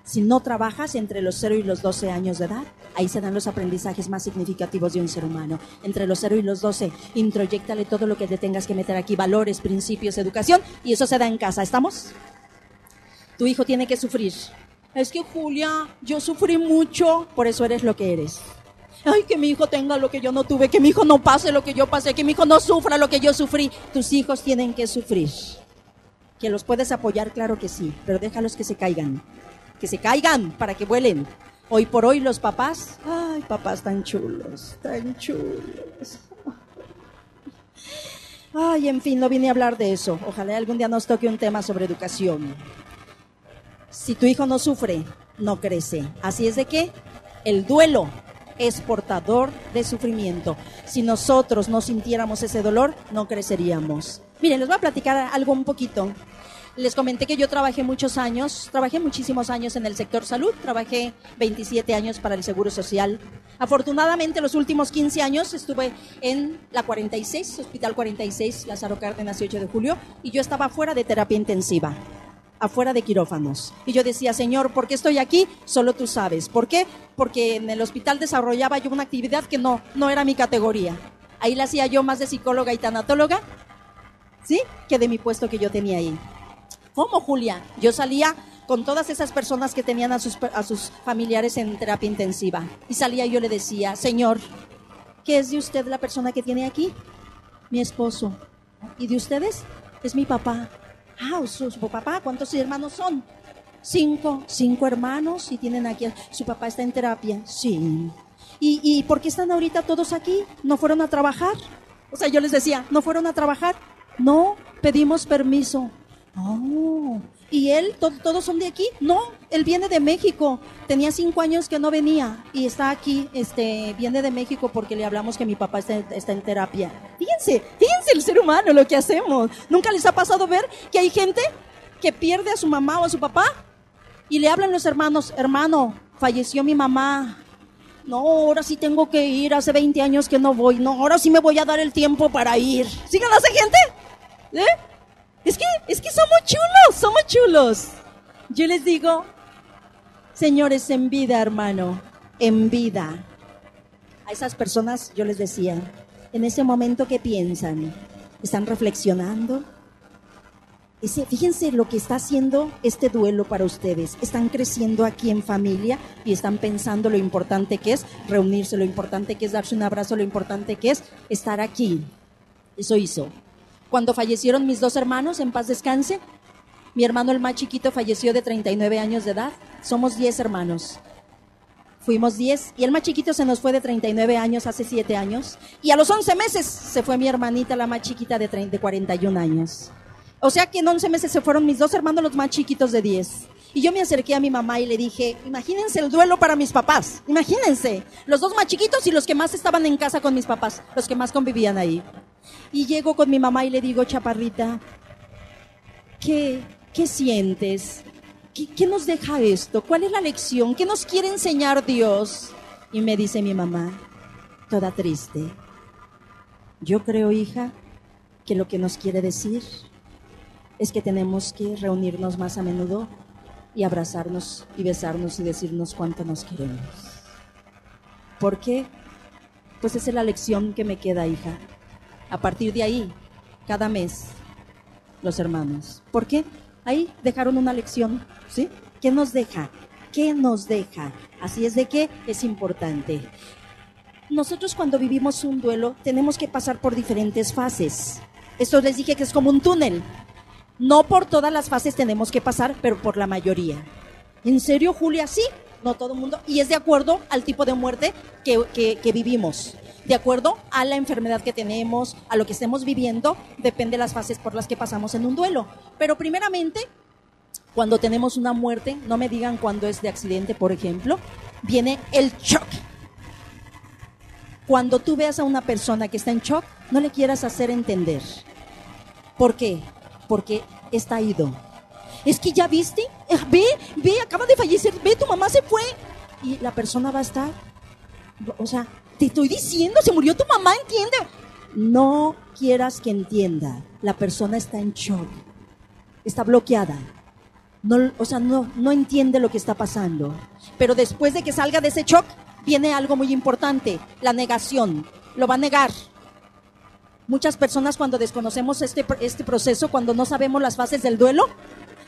Speaker 3: Si no trabajas entre los 0 y los 12 años de edad, ahí se dan los aprendizajes más significativos de un ser humano. Entre los 0 y los 12, introyectale todo lo que te tengas que meter aquí, valores, principios, educación, y eso se da en casa. ¿Estamos? Tu hijo tiene que sufrir. Es que Julia, yo sufrí mucho, por eso eres lo que eres. Ay, que mi hijo tenga lo que yo no tuve, que mi hijo no pase lo que yo pasé, que mi hijo no sufra lo que yo sufrí. Tus hijos tienen que sufrir. Que los puedes apoyar, claro que sí, pero déjalos que se caigan que se caigan para que vuelen. Hoy por hoy los papás, ay, papás tan chulos, tan chulos. Ay, en fin, no vine a hablar de eso. Ojalá algún día nos toque un tema sobre educación. Si tu hijo no sufre, no crece. Así es de que el duelo es portador de sufrimiento. Si nosotros no sintiéramos ese dolor, no creceríamos. Miren, les voy a platicar algo un poquito les comenté que yo trabajé muchos años, trabajé muchísimos años en el sector salud, trabajé 27 años para el Seguro Social. Afortunadamente, los últimos 15 años estuve en la 46, Hospital 46, Lázaro Cárdenas, 8 de julio, y yo estaba fuera de terapia intensiva, afuera de quirófanos. Y yo decía, Señor, ¿por qué estoy aquí? Solo tú sabes. ¿Por qué? Porque en el hospital desarrollaba yo una actividad que no, no era mi categoría. Ahí la hacía yo más de psicóloga y tanatóloga, ¿sí? Que de mi puesto que yo tenía ahí. ¿Cómo, Julia? Yo salía con todas esas personas que tenían a sus, a sus familiares en terapia intensiva. Y salía y yo le decía, Señor, ¿qué es de usted la persona que tiene aquí? Mi esposo. ¿Y de ustedes? Es mi papá. Ah, su, papá, ¿cuántos hermanos son? Cinco, cinco hermanos y tienen aquí, su papá está en terapia. Sí. ¿Y, ¿Y por qué están ahorita todos aquí? ¿No fueron a trabajar? O sea, yo les decía, ¿no fueron a trabajar? No, pedimos permiso. Oh, ¿y él? ¿Todos son de aquí? No, él viene de México. Tenía cinco años que no venía y está aquí, este, viene de México porque le hablamos que mi papá está, está en terapia. Fíjense, fíjense el ser humano, lo que hacemos. ¿Nunca les ha pasado ver que hay gente que pierde a su mamá o a su papá? Y le hablan los hermanos, hermano, falleció mi mamá. No, ahora sí tengo que ir, hace 20 años que no voy. No, ahora sí me voy a dar el tiempo para ir. ¿Sigan hace gente? ¿Eh? Es que, es que somos chulos, somos chulos. Yo les digo, señores, en vida, hermano, en vida. A esas personas yo les decía, en ese momento que piensan, están reflexionando. Ese, fíjense lo que está haciendo este duelo para ustedes. Están creciendo aquí en familia y están pensando lo importante que es reunirse, lo importante que es darse un abrazo, lo importante que es estar aquí. Eso hizo cuando fallecieron mis dos hermanos, en paz descanse. Mi hermano el más chiquito falleció de 39 años de edad. Somos 10 hermanos. Fuimos 10 y el más chiquito se nos fue de 39 años hace 7 años. Y a los 11 meses se fue mi hermanita, la más chiquita de, 30, de 41 años. O sea que en 11 meses se fueron mis dos hermanos, los más chiquitos de 10. Y yo me acerqué a mi mamá y le dije, imagínense el duelo para mis papás, imagínense, los dos más chiquitos y los que más estaban en casa con mis papás, los que más convivían ahí. Y llego con mi mamá y le digo, chaparrita, ¿qué, qué sientes? ¿Qué, ¿Qué nos deja esto? ¿Cuál es la lección? ¿Qué nos quiere enseñar Dios? Y me dice mi mamá, toda triste. Yo creo, hija, que lo que nos quiere decir es que tenemos que reunirnos más a menudo y abrazarnos y besarnos y decirnos cuánto nos queremos. ¿Por qué? Pues esa es la lección que me queda, hija. A partir de ahí, cada mes, los hermanos. ¿Por qué? Ahí dejaron una lección, ¿sí? ¿Qué nos deja? ¿Qué nos deja? Así es de que es importante. Nosotros cuando vivimos un duelo tenemos que pasar por diferentes fases. Esto les dije que es como un túnel. No por todas las fases tenemos que pasar, pero por la mayoría. ¿En serio, Julia? Sí, no todo el mundo. Y es de acuerdo al tipo de muerte que, que, que, vivimos. De acuerdo a la enfermedad que tenemos, a lo que estemos viviendo, depende de las fases por las que pasamos en un duelo. Pero primeramente, cuando tenemos una muerte, no me digan cuando es de accidente, por ejemplo, viene el shock. Cuando tú veas a una persona que está en shock, no le quieras hacer entender. ¿Por qué? porque está ido. Es que ya viste, eh, ve, ve, acaba de fallecer, ve, tu mamá se fue. Y la persona va a estar, o sea, te estoy diciendo, se murió tu mamá, entiende. No quieras que entienda, la persona está en shock, está bloqueada. No, o sea, no, no entiende lo que está pasando. Pero después de que salga de ese shock, viene algo muy importante, la negación. Lo va a negar Muchas personas cuando desconocemos este, este proceso, cuando no sabemos las fases del duelo,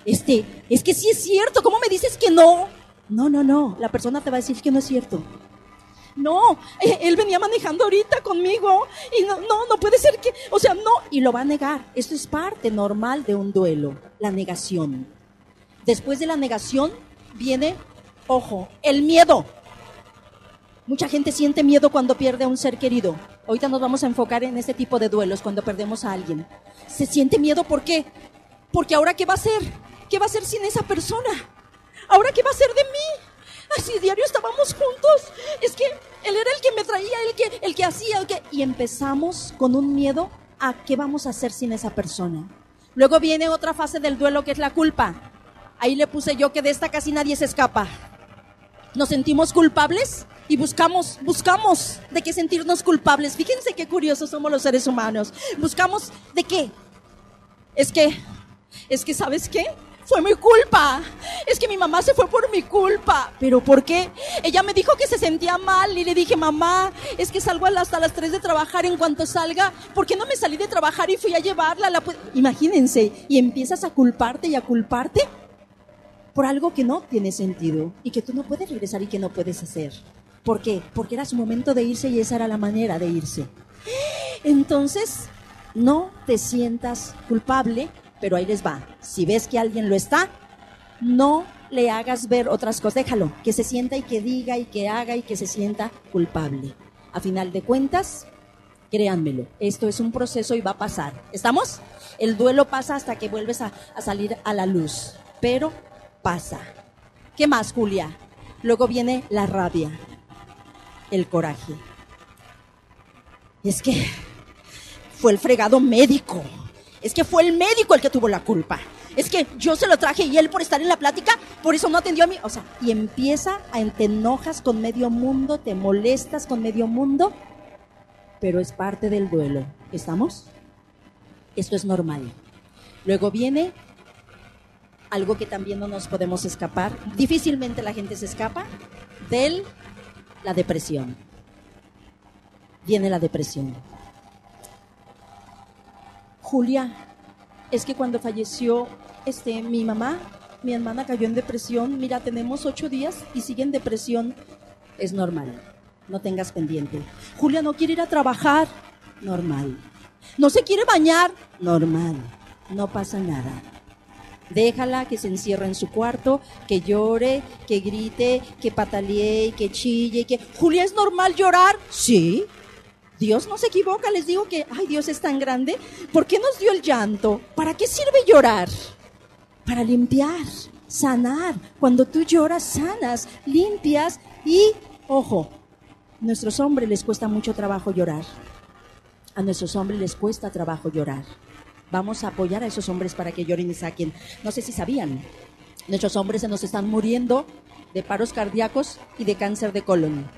Speaker 3: este, es que sí es cierto, ¿cómo me dices que no? No, no, no, la persona te va a decir que no es cierto. No, eh, él venía manejando ahorita conmigo y no, no, no puede ser que, o sea, no, y lo va a negar. Esto es parte normal de un duelo, la negación. Después de la negación viene, ojo, el miedo. Mucha gente siente miedo cuando pierde a un ser querido. Ahorita nos vamos a enfocar en este tipo de duelos cuando perdemos a alguien. Se siente miedo, ¿por qué? Porque ahora qué va a hacer? ¿Qué va a hacer sin esa persona? ¿Ahora qué va a hacer de mí? Así diario estábamos juntos. Es que él era el que me traía, el que, el que hacía, el que... Y empezamos con un miedo a qué vamos a hacer sin esa persona. Luego viene otra fase del duelo que es la culpa. Ahí le puse yo que de esta casi nadie se escapa. Nos sentimos culpables y buscamos, buscamos de qué sentirnos culpables. Fíjense qué curiosos somos los seres humanos. Buscamos de qué. Es que, es que, ¿sabes qué? Fue mi culpa. Es que mi mamá se fue por mi culpa. ¿Pero por qué? Ella me dijo que se sentía mal y le dije, mamá, es que salgo hasta las 3 de trabajar en cuanto salga. ¿Por qué no me salí de trabajar y fui a llevarla? La Imagínense, y empiezas a culparte y a culparte por algo que no tiene sentido y que tú no puedes regresar y que no puedes hacer. ¿Por qué? Porque era su momento de irse y esa era la manera de irse. Entonces, no te sientas culpable, pero ahí les va. Si ves que alguien lo está, no le hagas ver otras cosas. Déjalo, que se sienta y que diga y que haga y que se sienta culpable. A final de cuentas, créanmelo, esto es un proceso y va a pasar. ¿Estamos? El duelo pasa hasta que vuelves a, a salir a la luz, pero pasa. ¿Qué más, Julia? Luego viene la rabia el coraje. Es que fue el fregado médico. Es que fue el médico el que tuvo la culpa. Es que yo se lo traje y él por estar en la plática, por eso no atendió a mí. O sea, y empieza a te enojas con medio mundo, te molestas con medio mundo, pero es parte del duelo. ¿Estamos? Esto es normal. Luego viene algo que también no nos podemos escapar. Difícilmente la gente se escapa del la depresión. Viene la depresión. Julia, es que cuando falleció este, mi mamá, mi hermana cayó en depresión. Mira, tenemos ocho días y sigue en depresión. Es normal. No tengas pendiente. Julia no quiere ir a trabajar. Normal. No se quiere bañar. Normal. No pasa nada. Déjala que se encierre en su cuarto, que llore, que grite, que patalee, que chille, que... Julia, ¿es normal llorar? Sí. Dios no se equivoca, les digo que, ay, Dios es tan grande. ¿Por qué nos dio el llanto? ¿Para qué sirve llorar? Para limpiar, sanar. Cuando tú lloras, sanas, limpias y, ojo, a nuestros hombres les cuesta mucho trabajo llorar. A nuestros hombres les cuesta trabajo llorar. Vamos a apoyar a esos hombres para que lloren y saquen. No sé si sabían, nuestros hombres se nos están muriendo de paros cardíacos y de cáncer de colon.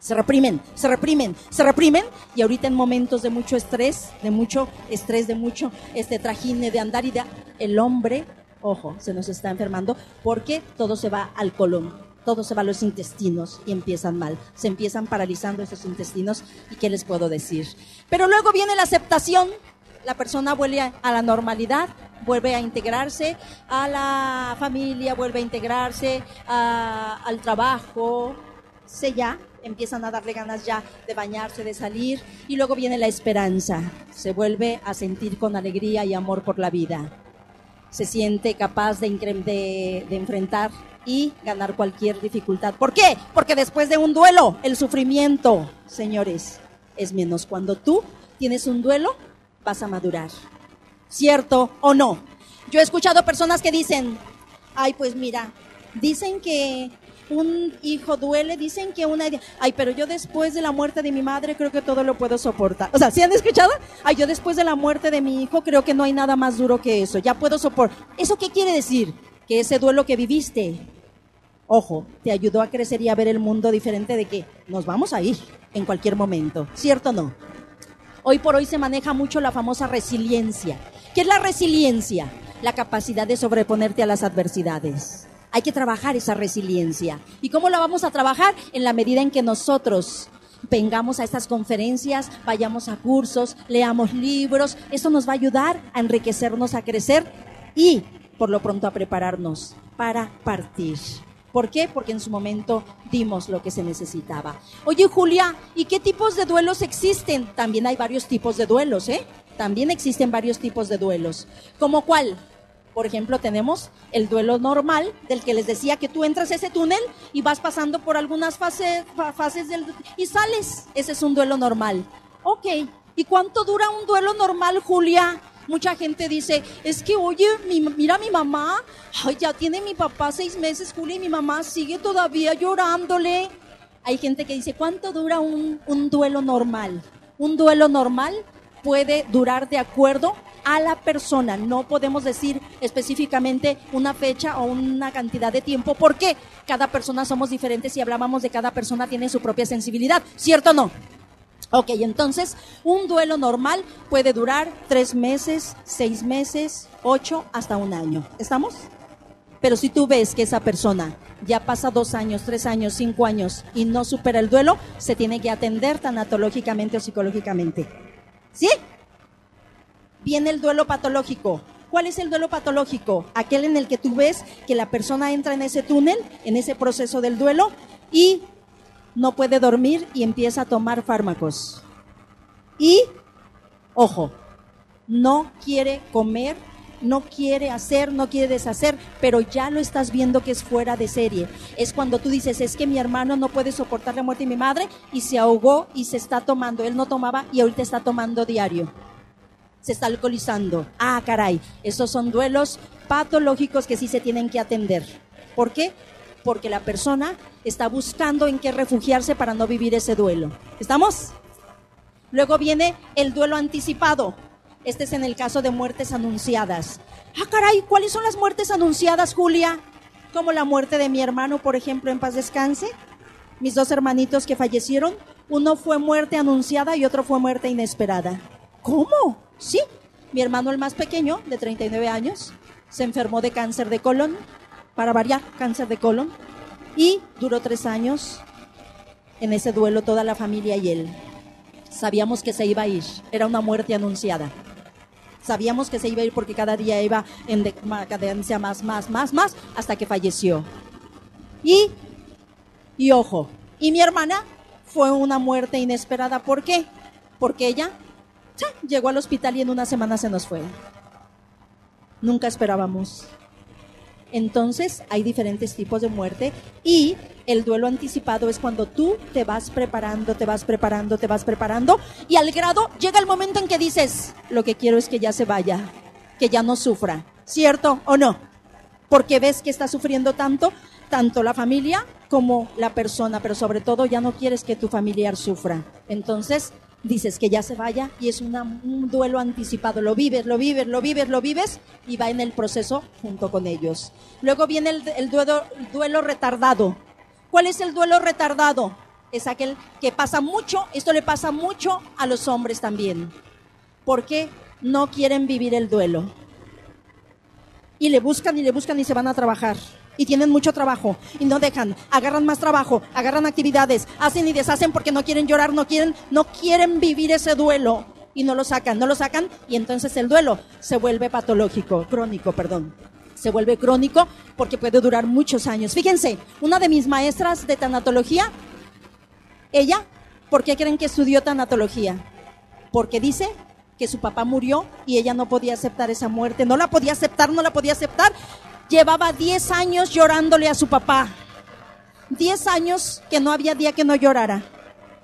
Speaker 3: Se reprimen, se reprimen, se reprimen y ahorita en momentos de mucho estrés, de mucho estrés, de mucho este trajine de andar y de el hombre, ojo, se nos está enfermando porque todo se va al colon, todo se va a los intestinos y empiezan mal. Se empiezan paralizando esos intestinos y qué les puedo decir. Pero luego viene la aceptación la persona vuelve a la normalidad, vuelve a integrarse a la familia, vuelve a integrarse al trabajo, se ya, empiezan a darle ganas ya de bañarse, de salir, y luego viene la esperanza, se vuelve a sentir con alegría y amor por la vida, se siente capaz de, enfrentar y ganar cualquier dificultad. ¿Por qué? Porque después de un duelo, el sufrimiento, señores, es menos. Cuando tú tienes un duelo, vas a madurar. ¿Cierto o no? Yo he escuchado personas que dicen, ay, pues mira, dicen que un hijo duele, dicen que una... Ay, pero yo después de la muerte de mi madre creo que todo lo puedo soportar. O sea, ¿sí han escuchado? Ay, yo después de la muerte de mi hijo creo que no hay nada más duro que eso. Ya puedo soportar. ¿Eso qué quiere decir? Que ese duelo que viviste, ojo, te ayudó a crecer y a ver el mundo diferente de que nos vamos a ir en cualquier momento. ¿Cierto o no? Hoy por hoy se maneja mucho la famosa resiliencia. ¿Qué es la resiliencia? La capacidad de sobreponerte a las adversidades. Hay que trabajar esa resiliencia. ¿Y cómo la vamos a trabajar? En la medida en que nosotros vengamos a estas conferencias, vayamos a cursos, leamos libros. Eso nos va a ayudar a enriquecernos, a crecer y, por lo pronto, a prepararnos para partir. ¿Por qué? Porque en su momento dimos lo que se necesitaba. Oye, Julia, ¿y qué tipos de duelos existen? También hay varios tipos de duelos, ¿eh? También existen varios tipos de duelos. ¿Como cuál? Por ejemplo, tenemos el duelo normal, del que les decía que tú entras a ese túnel y vas pasando por algunas fases, fases del... y sales. Ese es un duelo normal. Ok. ¿Y cuánto dura un duelo normal, Julia? Mucha gente dice, es que oye, mira mi mamá, ya tiene mi papá seis meses, Julia, y mi mamá sigue todavía llorándole. Hay gente que dice, ¿cuánto dura un duelo normal? Un duelo normal puede durar de acuerdo a la persona. No podemos decir específicamente una fecha o una cantidad de tiempo, porque cada persona somos diferentes y hablábamos de cada persona tiene su propia sensibilidad, ¿cierto o no? Ok, entonces un duelo normal puede durar tres meses, seis meses, ocho, hasta un año. ¿Estamos? Pero si tú ves que esa persona ya pasa dos años, tres años, cinco años y no supera el duelo, se tiene que atender tanatológicamente o psicológicamente. ¿Sí? Viene el duelo patológico. ¿Cuál es el duelo patológico? Aquel en el que tú ves que la persona entra en ese túnel, en ese proceso del duelo, y no puede dormir y empieza a tomar fármacos. Y, ojo, no quiere comer, no quiere hacer, no quiere deshacer, pero ya lo estás viendo que es fuera de serie. Es cuando tú dices, es que mi hermano no puede soportar la muerte de mi madre y se ahogó y se está tomando. Él no tomaba y ahorita está tomando diario. Se está alcoholizando. Ah, caray, esos son duelos patológicos que sí se tienen que atender. ¿Por qué? porque la persona está buscando en qué refugiarse para no vivir ese duelo. ¿Estamos? Luego viene el duelo anticipado. Este es en el caso de muertes anunciadas. Ah, caray, ¿cuáles son las muertes anunciadas, Julia? Como la muerte de mi hermano, por ejemplo, en paz descanse. Mis dos hermanitos que fallecieron, uno fue muerte anunciada y otro fue muerte inesperada. ¿Cómo? Sí, mi hermano el más pequeño, de 39 años, se enfermó de cáncer de colon para variar, cáncer de colon. Y duró tres años en ese duelo toda la familia y él. Sabíamos que se iba a ir, era una muerte anunciada. Sabíamos que se iba a ir porque cada día iba en decadencia más, más, más, más, hasta que falleció. Y, y ojo, y mi hermana fue una muerte inesperada. ¿Por qué? Porque ella llegó al hospital y en una semana se nos fue. nunca esperábamos. Entonces hay diferentes tipos de muerte y el duelo anticipado es cuando tú te vas preparando, te vas preparando, te vas preparando y al grado llega el momento en que dices, lo que quiero es que ya se vaya, que ya no sufra, ¿cierto o no? Porque ves que está sufriendo tanto, tanto la familia como la persona, pero sobre todo ya no quieres que tu familiar sufra. Entonces dices que ya se vaya y es un duelo anticipado. Lo vives, lo vives, lo vives, lo vives y va en el proceso junto con ellos. Luego viene el, duelo, duelo retardado. ¿Cuál es el duelo retardado? Es aquel que pasa mucho, esto le pasa mucho a los hombres también. Porque no quieren vivir el duelo. Y le buscan y le buscan y se van a trabajar y tienen mucho trabajo y no dejan, agarran más trabajo, agarran actividades, hacen y deshacen porque no quieren llorar, no quieren, no quieren vivir ese duelo y no lo sacan, no lo sacan y entonces el duelo se vuelve patológico, crónico, perdón. Se vuelve crónico porque puede durar muchos años. Fíjense, una de mis maestras de tanatología, ella, ¿por qué creen que estudió tanatología? Porque dice que su papá murió y ella no podía aceptar esa muerte, no la podía aceptar, no la podía aceptar llevaba 10 años llorándole a su papá. 10 años que no había día que no llorara.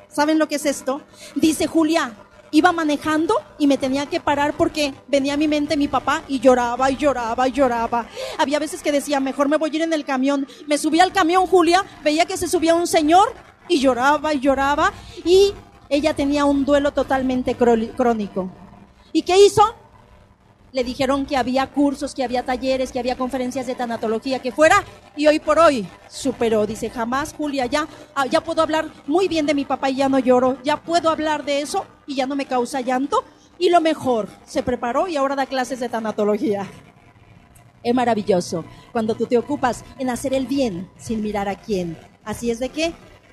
Speaker 3: ¿Saben lo que es esto? Dice Julia, iba manejando y me tenía que parar porque venía a mi mente mi papá y lloraba y lloraba y lloraba. Había veces que decía, mejor me voy a ir en el camión. Me subí al camión, Julia, veía que se subía un señor y lloraba y lloraba y ella tenía un duelo totalmente crónico. ¿Y qué hizo? Le dijeron que había cursos, que había talleres, que había conferencias de tanatología, que fuera, y hoy por hoy superó. Dice, jamás, Julia, ya, ah, ya puedo hablar muy bien de mi papá y ya no lloro, ya puedo hablar de eso y ya no me causa llanto. Y lo mejor, se preparó y ahora da clases de tanatología. Es maravilloso cuando tú te ocupas en hacer el bien sin mirar a quién. Así es de que,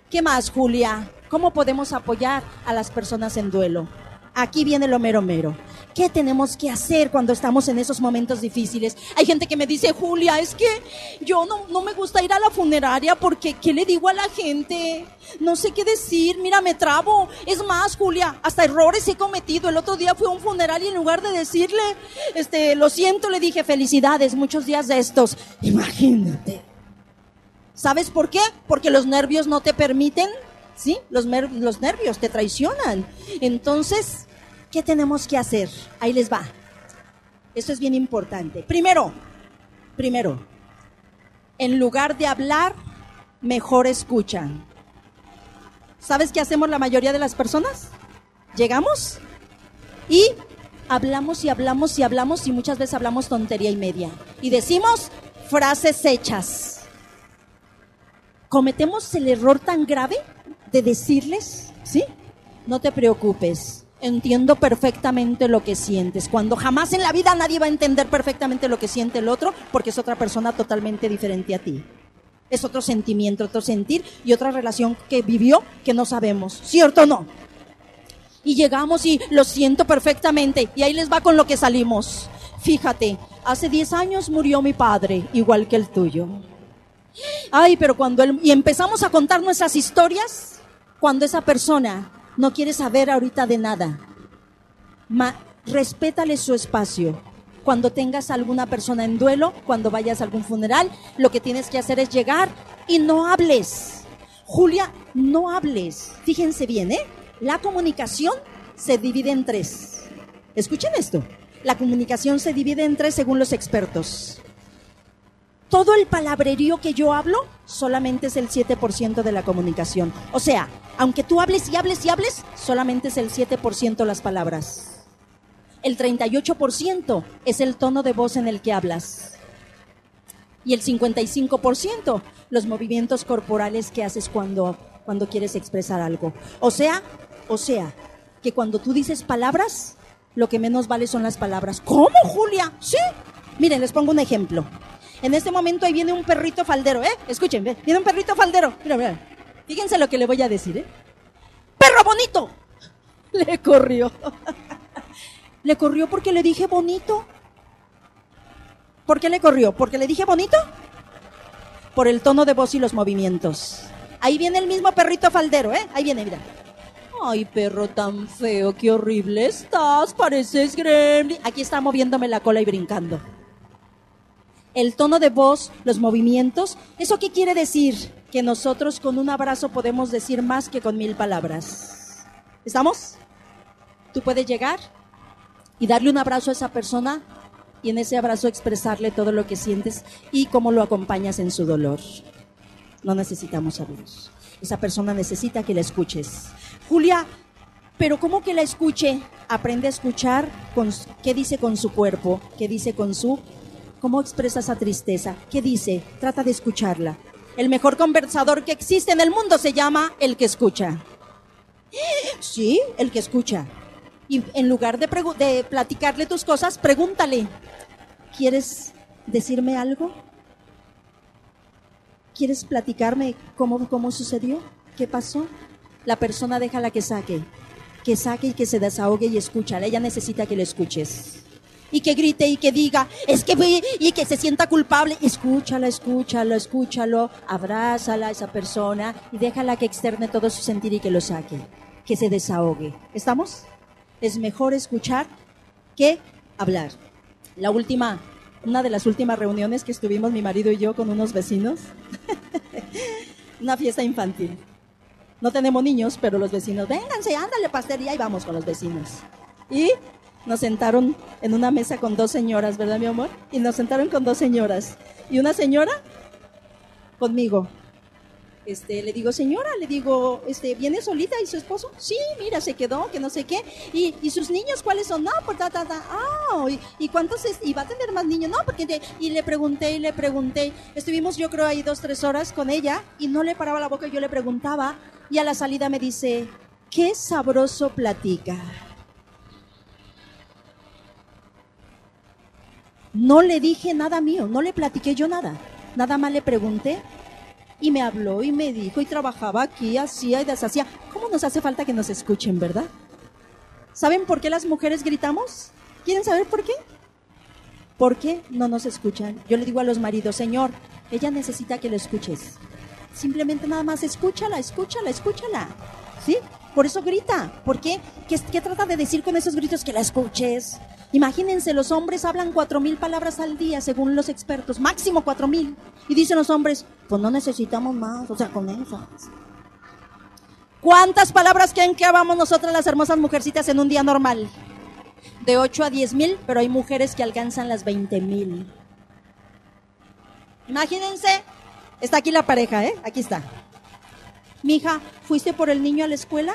Speaker 3: ¿qué más, Julia? ¿Cómo podemos apoyar a las personas en duelo? Aquí viene lo mero mero. ¿Qué tenemos que hacer cuando estamos en esos momentos difíciles? Hay gente que me dice, Julia, es que yo no, no me gusta ir a la funeraria porque ¿qué le digo a la gente? No sé qué decir, mira, me trabo. Es más, Julia, hasta errores he cometido. El otro día fui a un funeral y en lugar de decirle, este, lo siento, le dije, felicidades, muchos días de estos. Imagínate. ¿Sabes por qué? Porque los nervios no te permiten ¿sí? Los, los nervios te traicionan. Entonces, ¿qué tenemos que hacer? Ahí les va. Esto es bien importante. Primero, primero, en lugar de hablar, mejor escuchan. ¿Sabes qué hacemos la mayoría de las personas? Llegamos y hablamos y hablamos y hablamos y muchas veces hablamos tontería y media. Y decimos frases hechas. Cometemos el error tan grave de decirles, ¿sí? No te preocupes, entiendo perfectamente lo que sientes. Cuando jamás en la vida nadie va a entender perfectamente lo que siente el otro, porque es otra persona totalmente diferente a ti. Es otro sentimiento, otro sentir y otra relación que vivió que no sabemos, ¿cierto o no? Y llegamos y lo siento perfectamente y ahí les va con lo que salimos. Fíjate, hace 10 años murió mi padre, igual que el tuyo. Ay, pero cuando y empezamos a contar nuestras historias, cuando esa persona no quiere saber ahorita de nada, respétale su espacio. Cuando tengas alguna persona en duelo, cuando vayas a algún funeral, lo que tienes que hacer es llegar y no hables. Julia, no hables. Fíjense bien, ¿eh? La comunicación se divide en tres. Escuchen esto. La comunicación se divide en tres según los expertos todo el palabrerío que yo hablo solamente es el 7% de la comunicación. O sea, aunque tú hables y hables y hables, solamente es el 7% las palabras. El 38% es el tono de voz en el que hablas. Y el 55% los movimientos corporales que haces cuando, cuando quieres expresar algo. O sea, o sea, que cuando tú dices palabras, lo que menos vale son las palabras. ¿Cómo, Julia? Sí. Miren, les pongo un ejemplo. En este momento ahí viene un perrito faldero, ¿eh? Escuchen, viene un perrito faldero. Mira, mira. Fíjense lo que le voy a decir, ¿eh? ¡Perro bonito! Le corrió. le corrió porque le dije bonito. ¿Por qué le corrió? ¿Porque le dije bonito? Por el tono de voz y los movimientos. Ahí viene el mismo perrito faldero, ¿eh? Ahí viene, mira. Ay, perro tan feo, qué horrible estás, pareces gremlin. Aquí está moviéndome la cola y brincando. el tono de voz, los movimientos. ¿Eso qué quiere decir? Que nosotros con un abrazo podemos decir más que con mil palabras. ¿Estamos? Tú puedes llegar y darle un abrazo a esa persona y en ese abrazo expresarle todo lo que sientes y cómo lo acompañas en su dolor. No necesitamos hablar. Esa persona necesita que la escuches. Julia, pero ¿cómo que la escuche? Aprende a escuchar con, qué dice con su cuerpo, qué dice con su... ¿Cómo expresa esa tristeza? ¿Qué dice? Trata de escucharla. El mejor conversador que existe en el mundo se llama el que escucha. Sí, el que escucha. Y en lugar de, platicarle tus cosas, pregúntale, ¿quieres decirme algo? ¿Quieres platicarme cómo, cómo sucedió? ¿Qué pasó? La persona déjala que saque, que saque y que se desahogue y escúchala. Ella necesita que le escuches. Y que grite y que diga, es que y que se sienta culpable. Escúchala, escúchalo, escúchalo, abrázala a esa persona y déjala que externe todo su sentir y que lo saque, que se desahogue. ¿Estamos? Es mejor escuchar que hablar. La última, una de las últimas reuniones que estuvimos mi marido y yo con unos vecinos, una fiesta infantil. No tenemos niños, pero los vecinos, vénganse, ándale, pastería, y vamos con los vecinos. Y nos sentaron en una mesa con dos señoras, ¿verdad, mi amor? Y nos sentaron con dos señoras. Y una señora conmigo. Este, le digo, señora, le digo, este, ¿viene solita y su esposo? Sí, mira, se quedó, que no sé qué. ¿Y, y sus niños cuáles son? No, pues ta, ta, ta. Ah, ¿y, ¿y, cuántos? Es? ¿Y va a tener más niños? No, porque, y le pregunté y le pregunté. Estuvimos, yo creo, ahí dos, tres horas con ella y no le paraba la boca, yo le preguntaba y a la salida me dice, qué sabroso platica. No le dije nada mío, no le platiqué yo nada. Nada más le pregunté y me habló y me dijo y trabajaba aquí, hacía y deshacía. ¿Cómo nos hace falta que nos escuchen, verdad? ¿Saben por qué las mujeres gritamos? ¿Quieren saber por qué? ¿Por qué no nos escuchan? Yo le digo a los maridos, Señor, ella necesita que lo escuches. Simplemente nada más escúchala, escúchala, escúchala. ¿Sí? Por eso grita. ¿Por qué? ¿Qué, qué trata de decir con esos gritos? Que la escuches. Imagínense, los hombres hablan cuatro mil palabras al día, según los expertos, máximo cuatro mil. Y dicen los hombres, pues no necesitamos más, o sea, con eso. ¿Cuántas palabras creen que hablamos nosotras las hermosas mujercitas en un día normal? De 8 a 10 mil, pero hay mujeres que alcanzan las 20 mil. Imagínense, está aquí la pareja, ¿eh? Aquí está. Mija, ¿fuiste por el niño a la escuela?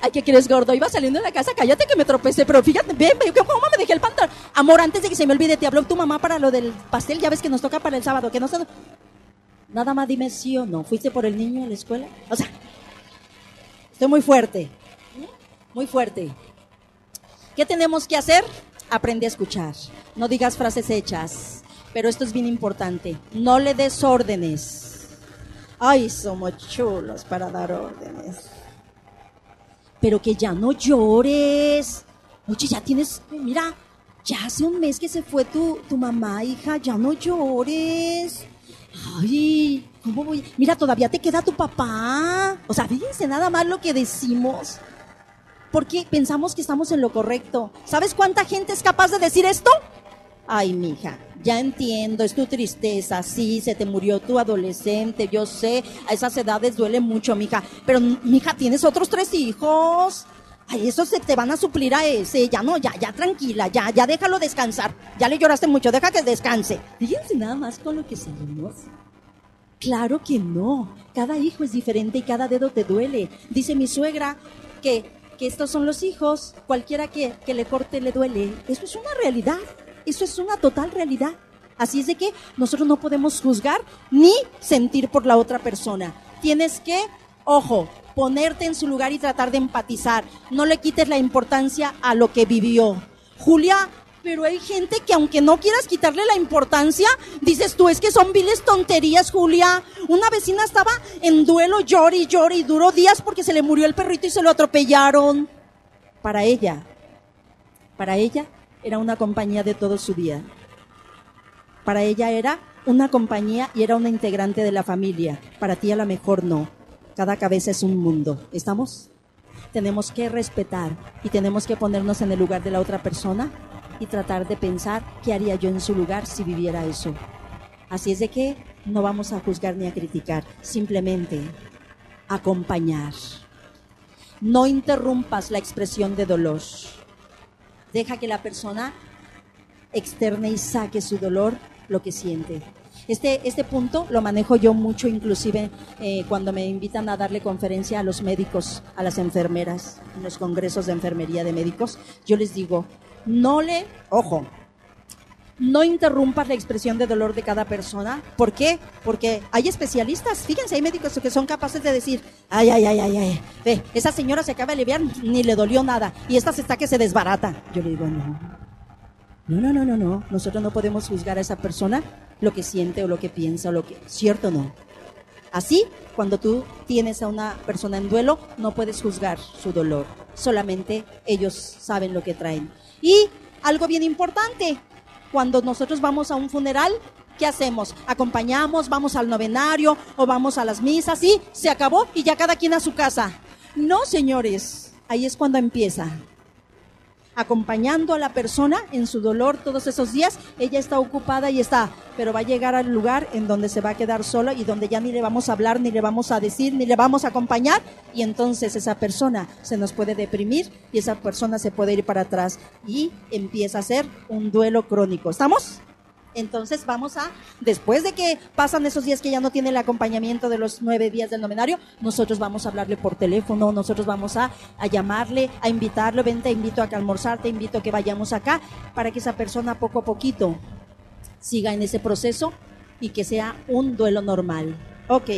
Speaker 3: Ay, ¿qué quieres, gordo? Iba saliendo de la casa, cállate que me tropecé, pero fíjate, ven, ¿cómo me dejé el pantalón? Amor, antes de que se me olvide, te habló tu mamá para lo del pastel, ya ves que nos toca para el sábado, que no sé. Nada más dime sí o no. ¿Fuiste por el niño a la escuela? O sea, estoy muy fuerte. Muy fuerte. ¿Qué tenemos que hacer? Aprende a escuchar. No digas frases hechas. Pero esto es bien importante. No le des órdenes. Ay, somos chulos para dar órdenes pero que ya no llores. Oye, ya tienes, mira, ya hace un mes que se fue tu, tu mamá, hija, ya no llores. Ay, ¿cómo voy? Mira, todavía te queda tu papá. O sea, fíjense nada más lo que decimos. Porque pensamos que estamos en lo correcto. ¿Sabes cuánta gente es capaz de decir esto? Ay, mija, ya entiendo, es tu tristeza, sí, se te murió tu adolescente, yo sé, a esas edades duele mucho, mija, pero mija, tienes otros tres hijos. Ay, esos se te van a suplir a ese, ya no, ya, ya tranquila, ya, ya déjalo descansar. Ya le lloraste mucho, deja que descanse. Fíjense nada más con lo que salimos. Claro que no, cada hijo es diferente y cada dedo te duele. Dice mi suegra que, que estos son los hijos, cualquiera que, que le corte le duele. Eso es una realidad. Eso es una total realidad. Así es de que nosotros no podemos juzgar ni sentir por la otra persona. Tienes que, ojo, ponerte en su lugar y tratar de empatizar. No le quites la importancia a lo que vivió. Julia, pero hay gente que aunque no quieras quitarle la importancia, dices tú, es que son viles tonterías, Julia. Una vecina estaba en duelo, llori, y llori, y duró días porque se le murió el perrito y se lo atropellaron. Para ella, para ella, era una compañía de todo su día. Para ella era una compañía y era una integrante de la familia. Para ti a lo mejor no. Cada cabeza es un mundo. ¿Estamos? Tenemos que respetar y tenemos que ponernos en el lugar de la otra persona y tratar de pensar qué haría yo en su lugar si viviera eso. Así es de que no vamos a juzgar ni a criticar, simplemente acompañar. No interrumpas la expresión de dolor. Deja que la persona externe y saque su dolor, lo que siente. Este, este punto lo manejo yo mucho, inclusive eh, cuando me invitan a darle conferencia a los médicos, a las enfermeras, en los congresos de enfermería de médicos, yo les digo, no le, ojo, no interrumpas la expresión de dolor de cada persona. ¿Por qué? Porque hay especialistas, fíjense, hay médicos que son capaces de decir, ay, ay, ay, ay, ay, ve, esa señora se acaba de aliviar, ni le dolió nada, y esta se está que se desbarata. Yo le digo, no, no, no, no, no, no, nosotros no podemos juzgar a esa persona lo que siente o lo que piensa o lo que, cierto o no. Así, cuando tú tienes a una persona en duelo, no puedes juzgar su dolor, solamente ellos saben lo que traen. Y algo bien importante, cuando nosotros vamos a un funeral, ¿qué hacemos? Acompañamos, vamos al novenario o vamos a las misas y se acabó y ya cada quien a su casa. No, señores, ahí es cuando empieza. Acompañando a la persona en su dolor todos esos días, ella está ocupada y está, pero va a llegar al lugar en donde se va a quedar sola y donde ya ni le vamos a hablar, ni le vamos a decir, ni le vamos a acompañar y entonces esa persona se nos puede deprimir y esa persona se puede ir para atrás y empieza a ser un duelo crónico. ¿Estamos? Entonces vamos a, después de que pasan esos días que ya no tiene el acompañamiento de los nueve días del novenario, nosotros vamos a hablarle por teléfono, nosotros vamos a, a llamarle, a invitarle, ven, te invito a que almorzar, te invito a que vayamos acá, para que esa persona poco a poquito siga en ese proceso y que sea un duelo normal. Ok,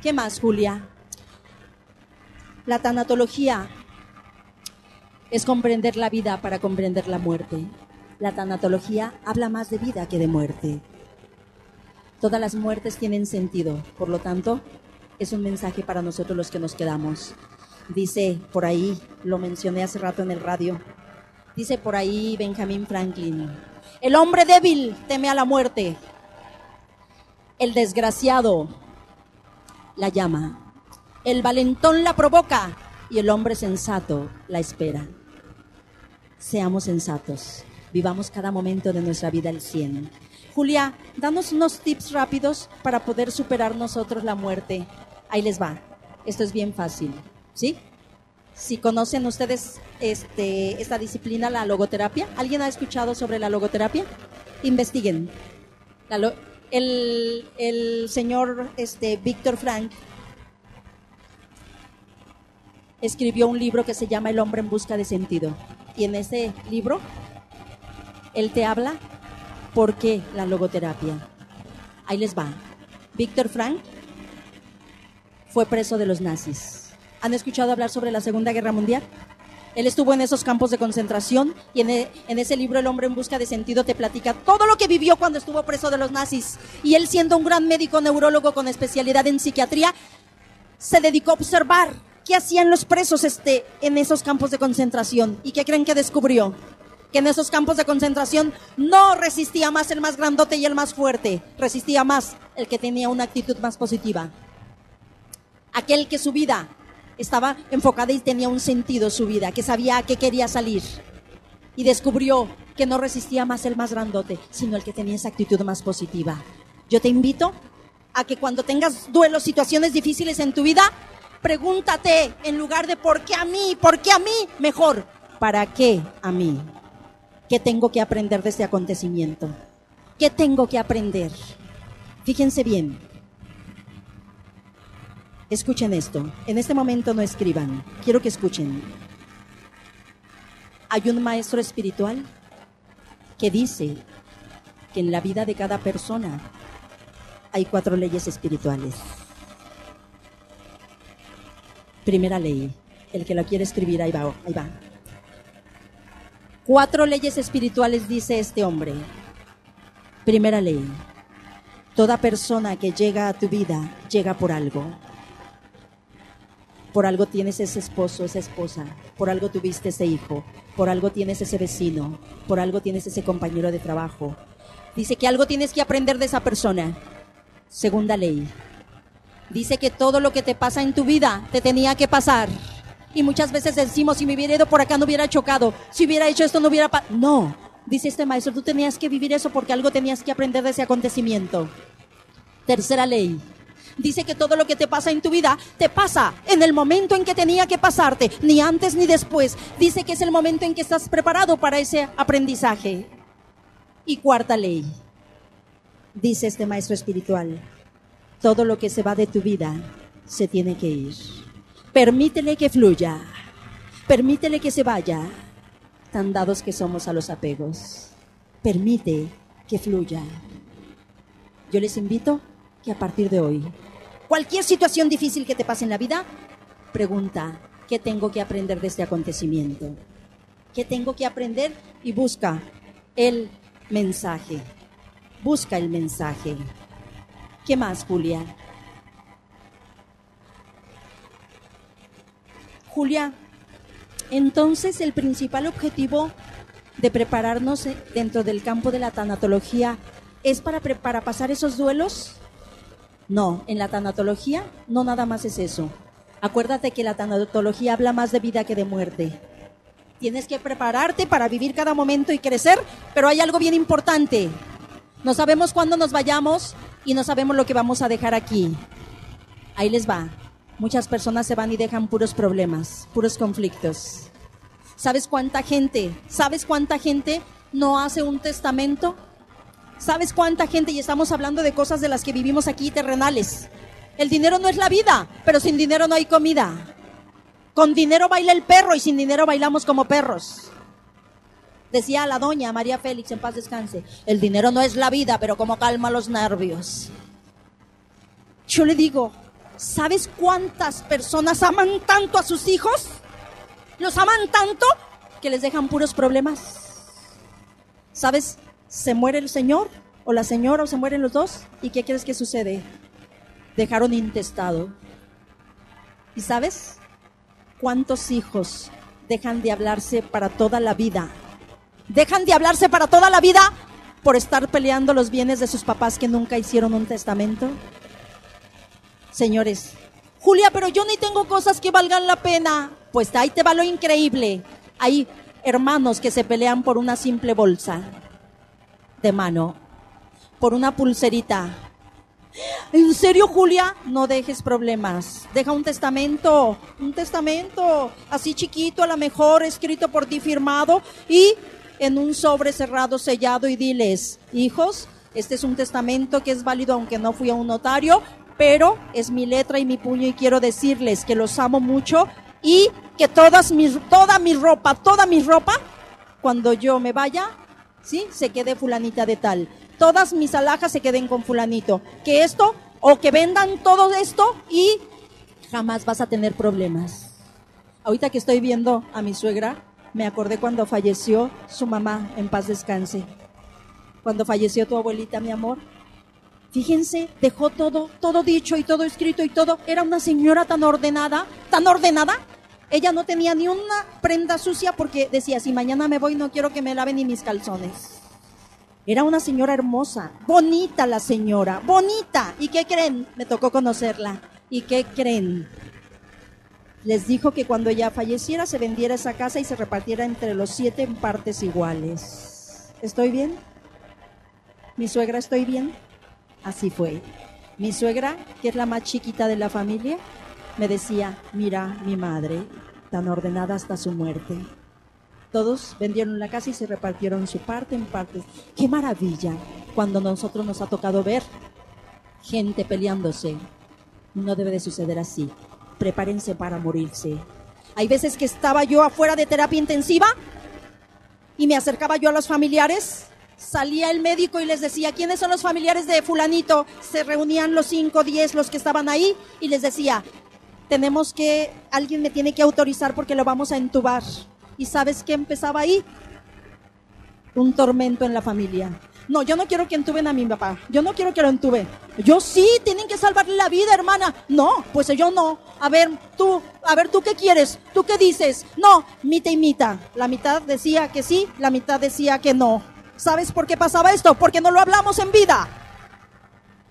Speaker 3: ¿qué más, Julia? La tanatología es comprender la vida para comprender la muerte. La tanatología habla más de vida que de muerte. Todas las muertes tienen sentido, por lo tanto, es un mensaje para nosotros los que nos quedamos. Dice por ahí, lo mencioné hace rato en el radio, dice por ahí Benjamin Franklin, el hombre débil teme a la muerte, el desgraciado la llama, el valentón la provoca y el hombre sensato la espera. Seamos sensatos vivamos cada momento de nuestra vida al 100. Julia, danos unos tips rápidos para poder superar nosotros la muerte. Ahí les va. Esto es bien fácil, ¿sí? Si conocen ustedes este, esta disciplina, la logoterapia, ¿alguien ha escuchado sobre la logoterapia? Investiguen. el, señor este, Víctor Frank escribió un libro que se llama El hombre en busca de sentido. Y en ese libro él te habla por qué la logoterapia. Ahí les va. Víctor Frank fue preso de los nazis. ¿Han escuchado hablar sobre la Segunda Guerra Mundial? Él estuvo en esos campos de concentración y en, e, en, ese libro El hombre en busca de sentido te platica todo lo que vivió cuando estuvo preso de los nazis. Y él siendo un gran médico neurólogo con especialidad en psiquiatría, se dedicó a observar qué hacían los presos este, en esos campos de concentración. ¿Y qué creen que descubrió? Que en esos campos de concentración no resistía más el más grandote y el más fuerte, resistía más el que tenía una actitud más positiva. Aquel que su vida estaba enfocada y tenía un sentido su vida, que sabía a qué quería salir. Y descubrió que no resistía más el más grandote, sino el que tenía esa actitud más positiva. Yo te invito a que cuando tengas duelos, situaciones difíciles en tu vida, pregúntate en lugar de ¿por qué a mí? ¿Por qué a mí? Mejor, ¿para qué a mí? ¿Qué tengo que aprender de este acontecimiento? ¿Qué tengo que aprender? Fíjense bien. Escuchen esto. En este momento no escriban. Quiero que escuchen. Hay un maestro espiritual que dice que en la vida de cada persona hay cuatro leyes espirituales. Primera ley. El que lo quiere escribir, ahí va. Ahí va. Cuatro leyes espirituales dice este hombre. Primera ley. Toda persona que llega a tu vida llega por algo. Por algo tienes ese esposo, esa esposa. Por algo tuviste ese hijo. Por algo tienes ese vecino. Por algo tienes ese compañero de trabajo. Dice que algo tienes que aprender de esa persona. Segunda ley. Dice que todo lo que te pasa en tu vida te tenía que pasar y muchas veces decimos, si me hubiera ido por acá no hubiera chocado, si hubiera hecho esto no hubiera... No, Dice este maestro, tú tenías que vivir eso porque algo tenías que aprender de ese acontecimiento. Tercera ley. Dice que todo lo que te pasa en tu vida te pasa en el momento en que tenía que pasarte, ni antes ni después. Dice que es el momento en que estás preparado para ese aprendizaje. Y cuarta ley. Dice este maestro espiritual, todo lo que se va de tu vida se tiene que ir. Permítele que fluya. Permítele que se vaya. Tan dados que somos a los apegos. Permite que fluya. Yo les invito que a partir de hoy, cualquier situación difícil que te pase en la vida, pregunta, ¿qué tengo que aprender de este acontecimiento? ¿Qué tengo que aprender? Y busca el mensaje. Busca el mensaje. ¿Qué más, Julia? Julia, entonces el principal objetivo de prepararnos dentro del campo de la tanatología es para, para pasar esos duelos. No, en la tanatología no nada más es eso. Acuérdate que la tanatología habla más de vida que de muerte. Tienes que prepararte para vivir cada momento y crecer, pero hay algo bien importante. No sabemos cuándo nos vayamos y no sabemos lo que vamos a dejar aquí. Ahí les va. Muchas personas se van y dejan puros problemas, puros conflictos. ¿Sabes cuánta gente, sabes cuánta gente no hace un testamento? ¿Sabes cuánta gente, y estamos hablando de cosas de las que vivimos aquí terrenales? El dinero no es la vida, pero sin dinero no hay comida. Con dinero baila el perro y sin dinero bailamos como perros. Decía la doña María Félix, en paz descanse, el dinero no es la vida, pero como calma los nervios. Yo le digo, ¿sabes cuántas personas aman tanto a sus hijos? Los aman tanto que les dejan puros problemas. ¿Sabes? Se muere el señor o la señora o se mueren los dos. ¿Y qué quieres que sucede? Dejaron intestado. ¿Y sabes cuántos hijos dejan de hablarse para toda la vida dejan de hablarse para toda la vida por estar peleando los bienes de sus papás que nunca hicieron un testamento? Señores, Julia, pero yo ni tengo cosas que valgan la pena. Pues ahí te va lo increíble. Hay hermanos que se pelean por una simple bolsa de mano, por una pulserita. ¿En serio, Julia? No dejes problemas. Deja un testamento, un testamento así chiquito, a lo mejor escrito por ti, firmado, y en un sobre cerrado, sellado y diles, hijos, este es un testamento que es válido aunque no fui a un notario, pero es mi letra y mi puño y quiero decirles que los amo mucho y que todas mis, toda mi ropa, toda mi ropa, cuando yo me vaya, ¿sí? Se quede fulanita de tal. Todas mis alhajas se queden con fulanito. Que esto, o que vendan todo esto y jamás vas a tener problemas. Ahorita que estoy viendo a mi suegra, me acordé cuando falleció su mamá, en paz descanse. Cuando falleció tu abuelita, mi amor. Fíjense, dejó todo, todo dicho y todo escrito y todo. Era una señora tan ordenada, tan ordenada. Ella no tenía ni una prenda sucia porque decía, si mañana me voy no quiero que me laven ni mis calzones. Era una señora hermosa, bonita la señora, bonita. ¿Y qué creen? Me tocó conocerla. ¿Y qué creen? les dijo que cuando ella falleciera se vendiera esa casa y se repartiera entre los siete en partes iguales. ¿Estoy bien? ¿Mi suegra estoy bien? Así fue. Mi suegra, que es la más chiquita de la familia, me decía, mira mi madre, tan ordenada hasta su muerte. Todos vendieron la casa y se repartieron su parte en partes. ¡Qué maravilla! Cuando nosotros nos ha tocado ver gente peleándose. No debe de suceder así prepárense para morirse. Hay veces que estaba yo afuera de terapia intensiva y me acercaba yo a los familiares, salía el médico y les decía, ¿quiénes son los familiares de fulanito? Se reunían los cinco, diez, los que estaban ahí y les decía, tenemos que, alguien me tiene que autorizar porque lo vamos a entubar. ¿Y sabes qué empezaba ahí? Un tormento en la familia. No, yo no quiero que entuben a mi papá. Yo no quiero que lo entuben. Yo sí, tienen que salvarle la vida, hermana. No, pues yo no. A ver, tú, a ver, tú qué quieres, tú qué dices. No, mitad y mitad. La mitad decía que sí, la mitad decía que no. ¿Sabes por qué pasaba esto? Porque no lo hablamos en vida.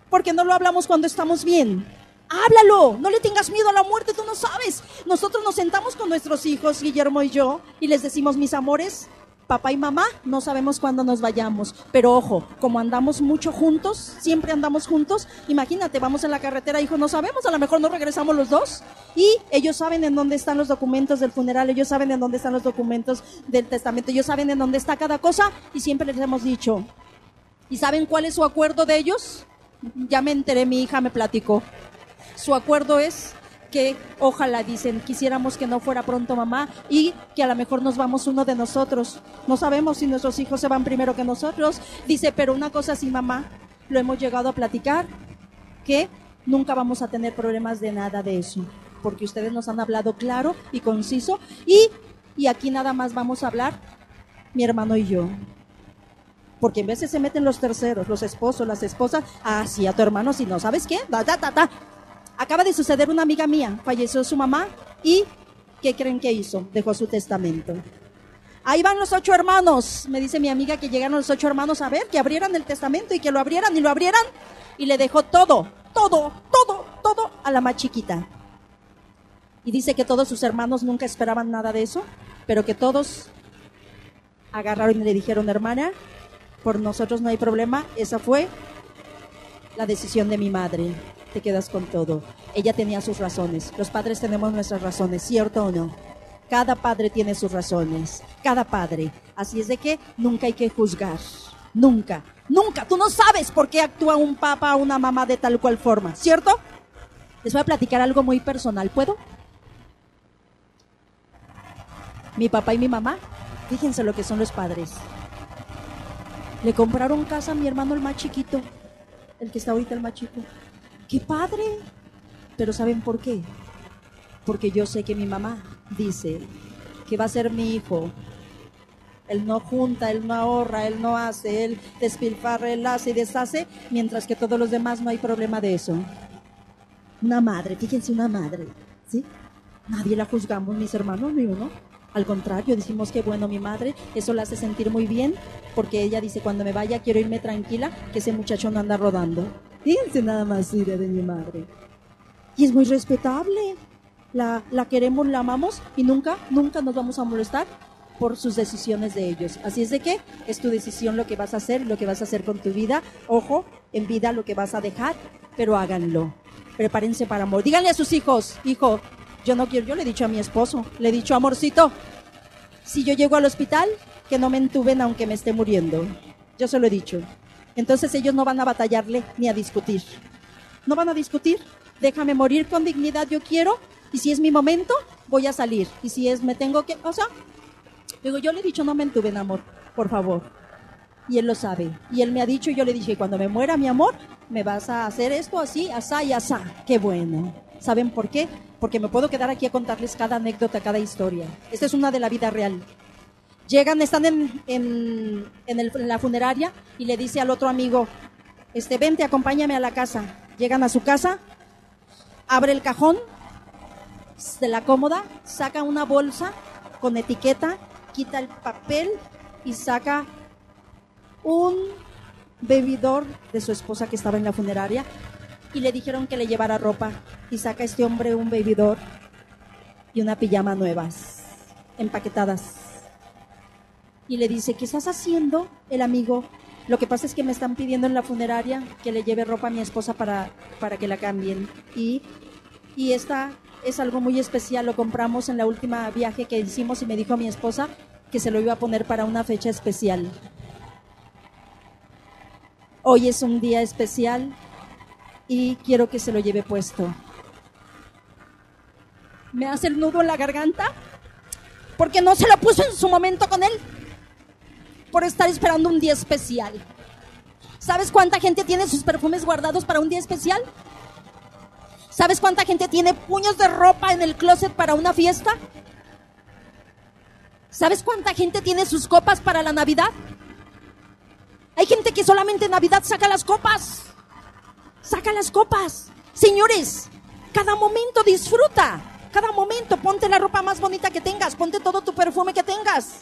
Speaker 3: Porque no lo hablamos cuando estamos bien. Háblalo, no le tengas miedo a la muerte, tú no sabes. Nosotros nos sentamos con nuestros hijos, Guillermo y yo, y les decimos, mis amores, Papá y mamá no sabemos cuándo nos vayamos, pero ojo, como andamos mucho juntos, siempre andamos juntos, imagínate, vamos en la carretera, hijo, no sabemos, a lo mejor no regresamos los dos y ellos saben en dónde están los documentos del funeral, ellos saben en dónde están los documentos del testamento, ellos saben en dónde está cada cosa y siempre les hemos dicho, ¿y saben cuál es su acuerdo de ellos? Ya me enteré, mi hija me platicó. Su acuerdo es que ojalá, dicen, quisiéramos que no fuera pronto mamá y que a lo mejor nos vamos uno de nosotros. No sabemos si nuestros hijos se van primero que nosotros. Dice, pero una cosa sí, mamá, lo hemos llegado a platicar, que nunca vamos a tener problemas de nada de eso, porque ustedes nos han hablado claro y conciso y, y aquí nada más vamos a hablar mi hermano y yo. Porque en veces se meten los terceros, los esposos, las esposas, ah, a tu hermano, si no, ¿sabes qué? Da, da, da. Acaba de suceder una amiga mía, falleció su mamá y ¿qué creen que hizo? Dejó su testamento. Ahí van los ocho hermanos, me dice mi amiga que llegaron los ocho hermanos a ver, que abrieran el testamento y que lo abrieran y lo abrieran y le dejó todo, todo, todo, todo a la más chiquita. Y dice que todos sus hermanos nunca esperaban nada de eso, pero que todos agarraron y le dijeron, hermana, por nosotros no hay problema, esa fue la decisión de mi madre quedas con todo. Ella tenía sus razones. Los padres tenemos nuestras razones, ¿cierto o no? Cada padre tiene sus razones. Cada padre. Así es de que nunca hay que juzgar. Nunca. Nunca. Tú no sabes por qué actúa un papá o una mamá de tal cual forma, ¿cierto? Les voy a platicar algo muy personal. ¿Puedo? Mi papá y mi mamá, fíjense lo que son los padres. Le compraron casa a mi hermano el más chiquito, el que está ahorita el más chico. ¡Qué padre! Pero ¿saben por qué? Porque yo sé que mi mamá dice que va a ser mi hijo. Él no junta, él no ahorra, él no hace, él despilfarra, él hace y deshace, mientras que todos los demás no hay problema de eso. Una madre, fíjense, una madre, ¿sí? Nadie la juzgamos, mis hermanos, ni uno. Al contrario, decimos que bueno, mi madre, eso la hace sentir muy bien, porque ella dice, cuando me vaya quiero irme tranquila, que ese muchacho no anda rodando. Fíjense nada más, idea de mi madre. Y es muy respetable. La, la queremos, la amamos y nunca, nunca nos vamos a molestar por sus decisiones de ellos. Así es de que es tu decisión lo que vas a hacer, lo que vas a hacer con tu vida. Ojo, en vida lo que vas a dejar, pero háganlo. Prepárense para amor. Díganle a sus hijos, hijo, yo no quiero, yo le he dicho a mi esposo, le he dicho, amorcito, si yo llego al hospital, que no me entuben aunque me esté muriendo. Yo se lo he dicho. Entonces ellos no van a batallarle ni a discutir. No van a discutir. Déjame morir con dignidad, yo quiero. Y si es mi momento, voy a salir. Y si es, me tengo que, o sea, digo, yo le he dicho, no me entuben, amor, por favor. Y él lo sabe. Y él me ha dicho, y yo le dije, cuando me muera mi amor, me vas a hacer esto así, asá y asá. Qué bueno. ¿Saben por qué? Porque me puedo quedar aquí a contarles cada anécdota, cada historia. Esta es una de la vida real. Llegan, están en, en, en, la funeraria y le dice al otro amigo, este, vente, acompáñame a la casa. Llegan a su casa, abre el cajón de la cómoda, saca una bolsa con etiqueta, quita el papel y saca un bebidor de su esposa que estaba en la funeraria y le dijeron que le llevara ropa y saca este hombre un bebidor y una pijama nuevas, empaquetadas y le dice, ¿qué estás haciendo? El amigo, lo que pasa es que me están pidiendo en la funeraria que le lleve ropa a mi esposa para, para que la cambien. Y, y esta es algo muy especial, lo compramos en la última viaje que hicimos y me dijo mi esposa que se lo iba a poner para una fecha especial. Hoy es un día especial y quiero que se lo lleve puesto. Me hace el nudo en la garganta porque no se lo puso en su momento con él por estar esperando un día especial. ¿Sabes cuánta gente tiene sus perfumes guardados para un día especial? ¿Sabes cuánta gente tiene puños de ropa en el closet para una fiesta? ¿Sabes cuánta gente tiene sus copas para la Navidad? Hay gente que solamente en Navidad saca las copas. Saca las copas. Señores, cada momento disfruta. Cada momento ponte la ropa más bonita que tengas, ponte todo tu perfume que tengas.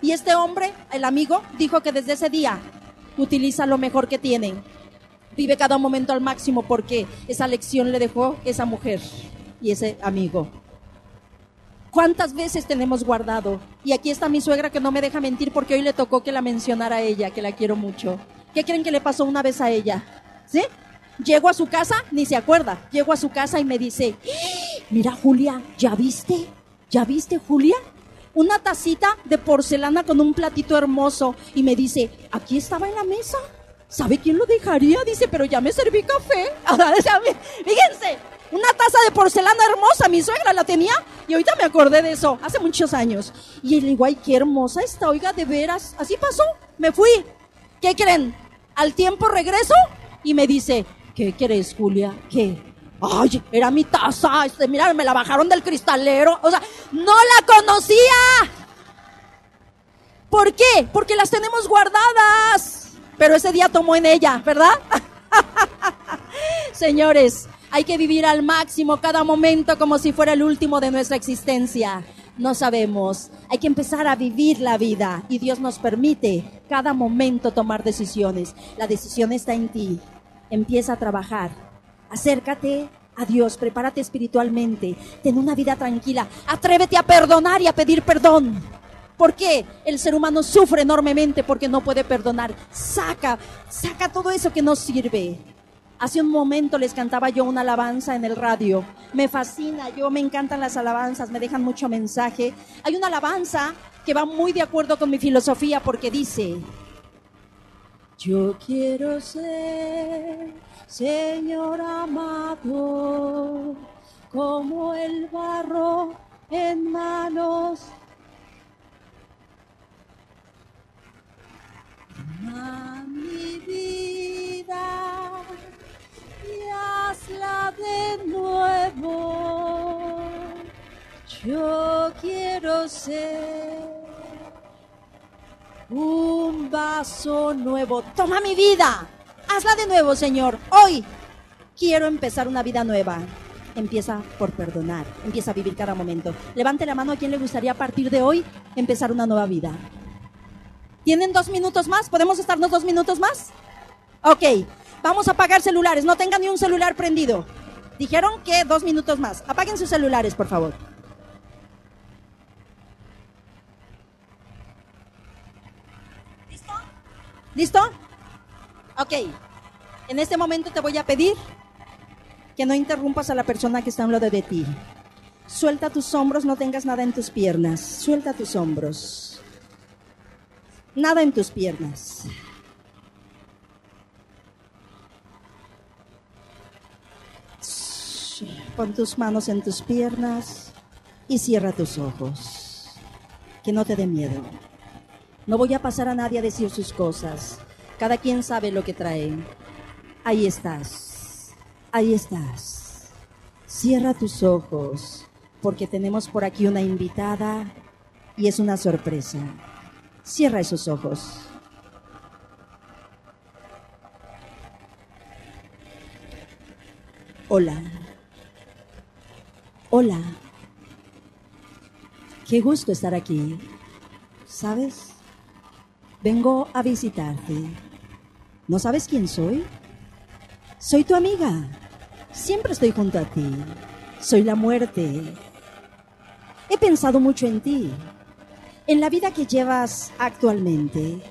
Speaker 3: Y este hombre, el amigo, dijo que desde ese día utiliza lo mejor que tiene. Vive cada momento al máximo porque esa lección le dejó esa mujer y ese amigo. ¿Cuántas veces tenemos guardado? Y aquí está mi suegra que no me deja mentir porque hoy le tocó que la mencionara a ella, que la quiero mucho. ¿Qué creen que le pasó una vez a ella? ¿Sí? Llego a su casa, ni se acuerda. Llego a su casa y me dice, ¡Ah! mira Julia, ¿ya viste? ¿Ya viste Julia? Una tacita de porcelana con un platito hermoso. Y me dice, aquí estaba en la mesa. ¿Sabe quién lo dejaría? Dice, pero ya me serví café. Fíjense, una taza de porcelana hermosa, mi suegra la tenía y ahorita me acordé de eso, hace muchos años. Y el igual, qué hermosa está, oiga, de veras. Así pasó, me fui. ¿Qué creen? Al tiempo regreso y me dice, ¿qué querés, Julia? ¿Qué? Ay, era mi taza, este, mira, me la bajaron del cristalero. O sea, no la conocía. ¿Por qué? Porque las tenemos guardadas. Pero ese día tomó en ella, ¿verdad? Señores, hay que vivir al máximo cada momento como si fuera el último de nuestra existencia. No sabemos. Hay que empezar a vivir la vida y Dios nos permite cada momento tomar decisiones. La decisión está en ti. Empieza a trabajar. Acércate a Dios, prepárate espiritualmente, ten una vida tranquila, atrévete a perdonar y a pedir perdón. ¿Por qué? El ser humano sufre enormemente porque no puede perdonar. Saca, saca todo eso que no sirve. Hace un momento les cantaba yo una alabanza en el radio. Me fascina, yo me encantan las alabanzas, me dejan mucho mensaje. Hay una alabanza que va muy de acuerdo con mi filosofía porque dice, yo quiero ser, Señor amado, como el barro en manos a mi vida y hazla de nuevo. Yo quiero ser un vaso nuevo. Toma mi vida. Hazla de nuevo, Señor. Hoy quiero empezar una vida nueva. Empieza por perdonar. Empieza a vivir cada momento. Levante la mano a quien le gustaría a partir de hoy empezar una nueva vida. ¿Tienen dos minutos más? ¿Podemos estarnos dos minutos más? Ok. Vamos a apagar celulares. No tengan ni un celular prendido. Dijeron que dos minutos más. Apaguen sus celulares, por favor. ¿Listo? ¿Listo? Ok. En este momento te voy a pedir que no interrumpas a la persona que está a lado de ti. Suelta tus hombros, no tengas nada en tus piernas. Suelta tus hombros. Nada en tus piernas. Pon tus manos en tus piernas y cierra tus ojos. Que no te dé miedo. No voy a pasar a nadie a decir sus cosas. Cada quien sabe lo que trae. Ahí estás. Ahí estás. Cierra tus ojos porque tenemos por aquí una invitada y es una sorpresa. Cierra esos ojos. Hola. Hola. Qué gusto estar aquí. ¿Sabes? Vengo a visitarte. ¿No sabes quién soy? Soy tu amiga. Siempre estoy junto a ti. Soy la muerte. He pensado mucho en ti, en la vida que llevas actualmente,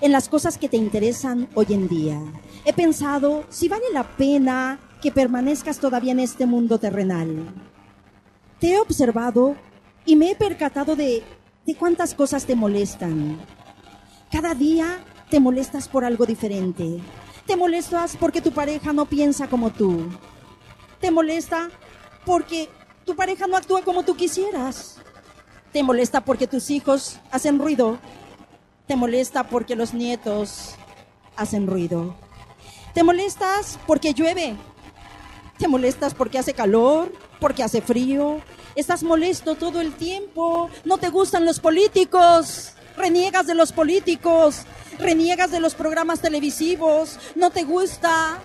Speaker 3: en las cosas que te interesan hoy en día. He pensado si vale la pena que permanezcas todavía en este mundo terrenal. Te he observado y me he percatado de, de cuántas cosas te molestan. Cada día te molestas por algo diferente. Te molestas porque tu pareja no piensa como tú. Te molesta porque tu pareja no actúa como tú quisieras. Te molesta porque tus hijos hacen ruido. Te molesta porque los nietos hacen ruido. Te molestas porque llueve. Te molestas porque hace calor, porque hace frío. Estás molesto todo el tiempo. No te gustan los políticos. Reniegas de los políticos. Reniegas de los programas televisivos. No te gusta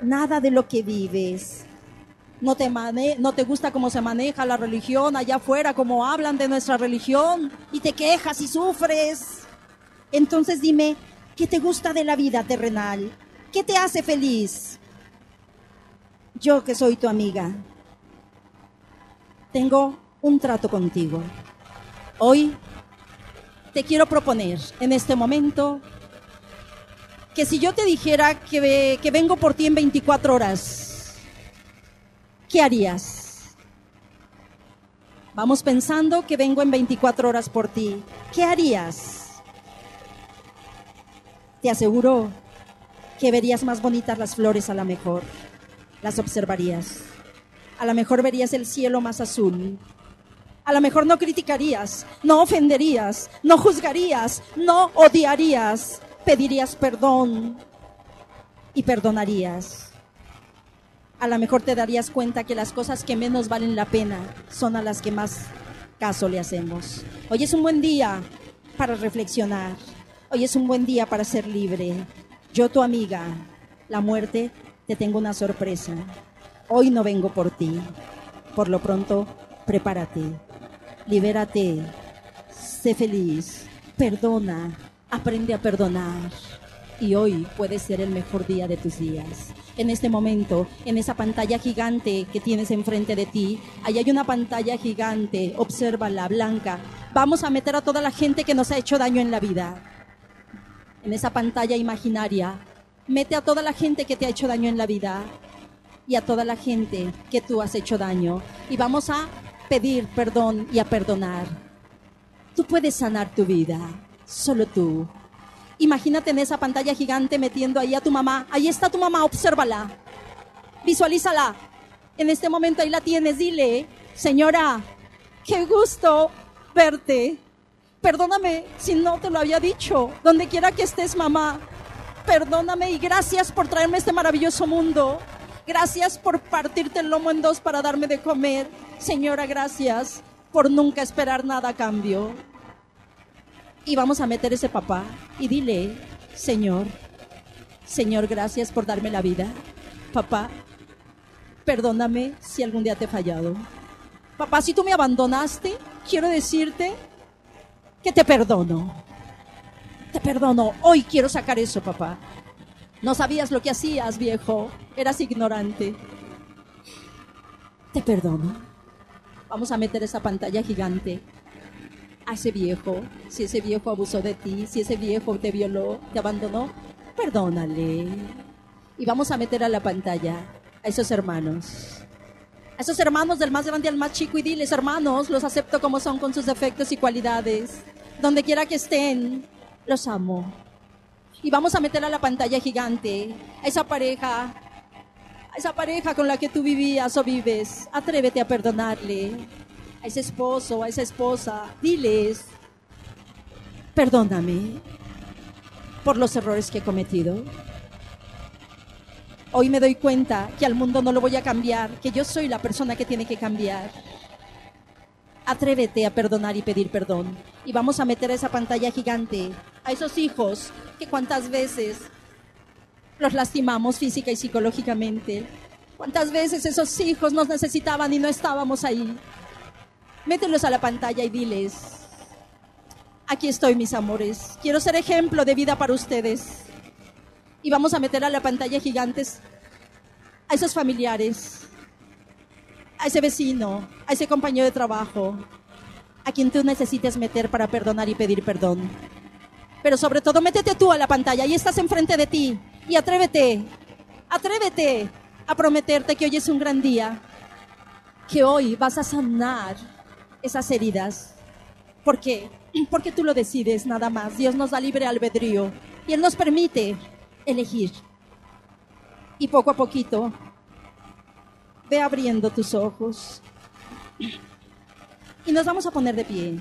Speaker 3: nada de lo que vives. No te, mane no te gusta cómo se maneja la religión allá afuera, cómo hablan de nuestra religión y te quejas y sufres. Entonces dime, ¿qué te gusta de la vida terrenal? ¿Qué te hace feliz? Yo que soy tu amiga, tengo un trato contigo. Hoy te quiero proponer en este momento que si yo te dijera que, que vengo por ti en 24 horas, ¿qué harías? Vamos pensando que vengo en 24 horas por ti. ¿Qué harías? Te aseguro que verías más bonitas las flores a lo mejor. Las observarías. A lo mejor verías el cielo más azul. A lo mejor no criticarías, no ofenderías, no juzgarías, no odiarías. Pedirías perdón y perdonarías. A lo mejor te darías cuenta que las cosas que menos valen la pena son a las que más caso le hacemos. Hoy es un buen día para reflexionar. Hoy es un buen día para ser libre. Yo, tu amiga, la muerte, te tengo una sorpresa. Hoy no vengo por ti. Por lo pronto, prepárate. Libérate. Sé feliz. Perdona. Aprende a perdonar. Y hoy puede ser el mejor día de tus días. En este momento, en esa pantalla gigante que tienes enfrente de ti, ahí hay una pantalla gigante, obsérvala, blanca. Vamos a meter a toda la gente que nos ha hecho daño en la vida en esa pantalla imaginaria, mete a toda la gente que te ha hecho daño en la vida y a toda la gente que tú has hecho daño. Y vamos a pedir perdón y a perdonar. Tú puedes sanar tu vida, solo tú. Imagínate en esa pantalla gigante metiendo ahí a tu mamá. Ahí está tu mamá, obsérvala. Visualízala. En este momento ahí la tienes, dile, señora, qué gusto verte. Perdóname si no te lo había dicho. Donde quiera que estés, mamá. Perdóname y gracias por traerme este maravilloso mundo. Gracias por partirte el lomo en dos para darme de comer. Señora, gracias por nunca esperar nada a cambio. Y vamos a meter ese papá y dile, Señor, Señor, gracias por darme la vida. Papá, perdóname si algún día te he fallado. Papá, si tú me abandonaste, quiero decirte que te perdono. Te perdono. Hoy quiero sacar eso, papá. No sabías lo que hacías, viejo. Eras ignorante. Te perdono. Vamos a meter esa pantalla gigante a ese viejo. Si ese viejo abusó de ti, si ese viejo te violó, te abandonó, perdónale. Y vamos a meter a la pantalla a esos hermanos. A esos hermanos del más grande al más chico y diles, hermanos, los acepto como son con sus defectos y cualidades. Donde quiera que estén, los amo. Y vamos a meter a la pantalla gigante a esa pareja, a esa pareja con la que tú vivías o vives. Atrévete a perdonarle. A ese esposo, a esa esposa, diles, perdóname por los errores que he cometido. Hoy me doy cuenta que al mundo no lo voy a cambiar, que yo soy la persona que tiene que cambiar. Atrévete a perdonar y pedir perdón. Y vamos a meter esa pantalla gigante a esos hijos que cuántas veces los lastimamos física y psicológicamente. Cuántas veces esos hijos nos necesitaban y no estábamos ahí. Mételos a la pantalla y diles, aquí estoy mis amores, quiero ser ejemplo de vida para ustedes y vamos a meter a la pantalla gigantes a esos familiares, a ese vecino, a ese compañero de trabajo, a quien tú necesites meter para perdonar y pedir perdón. Pero sobre todo, métete tú a la pantalla y estás enfrente de ti y atrévete, atrévete a prometerte que hoy es un gran día, que hoy vas a sanar esas heridas. ¿Por qué? Porque tú lo decides nada más. Dios nos da libre albedrío y Él nos permite elegir. Y poco a poquito, ve abriendo tus ojos. Y nos vamos a poner de pie.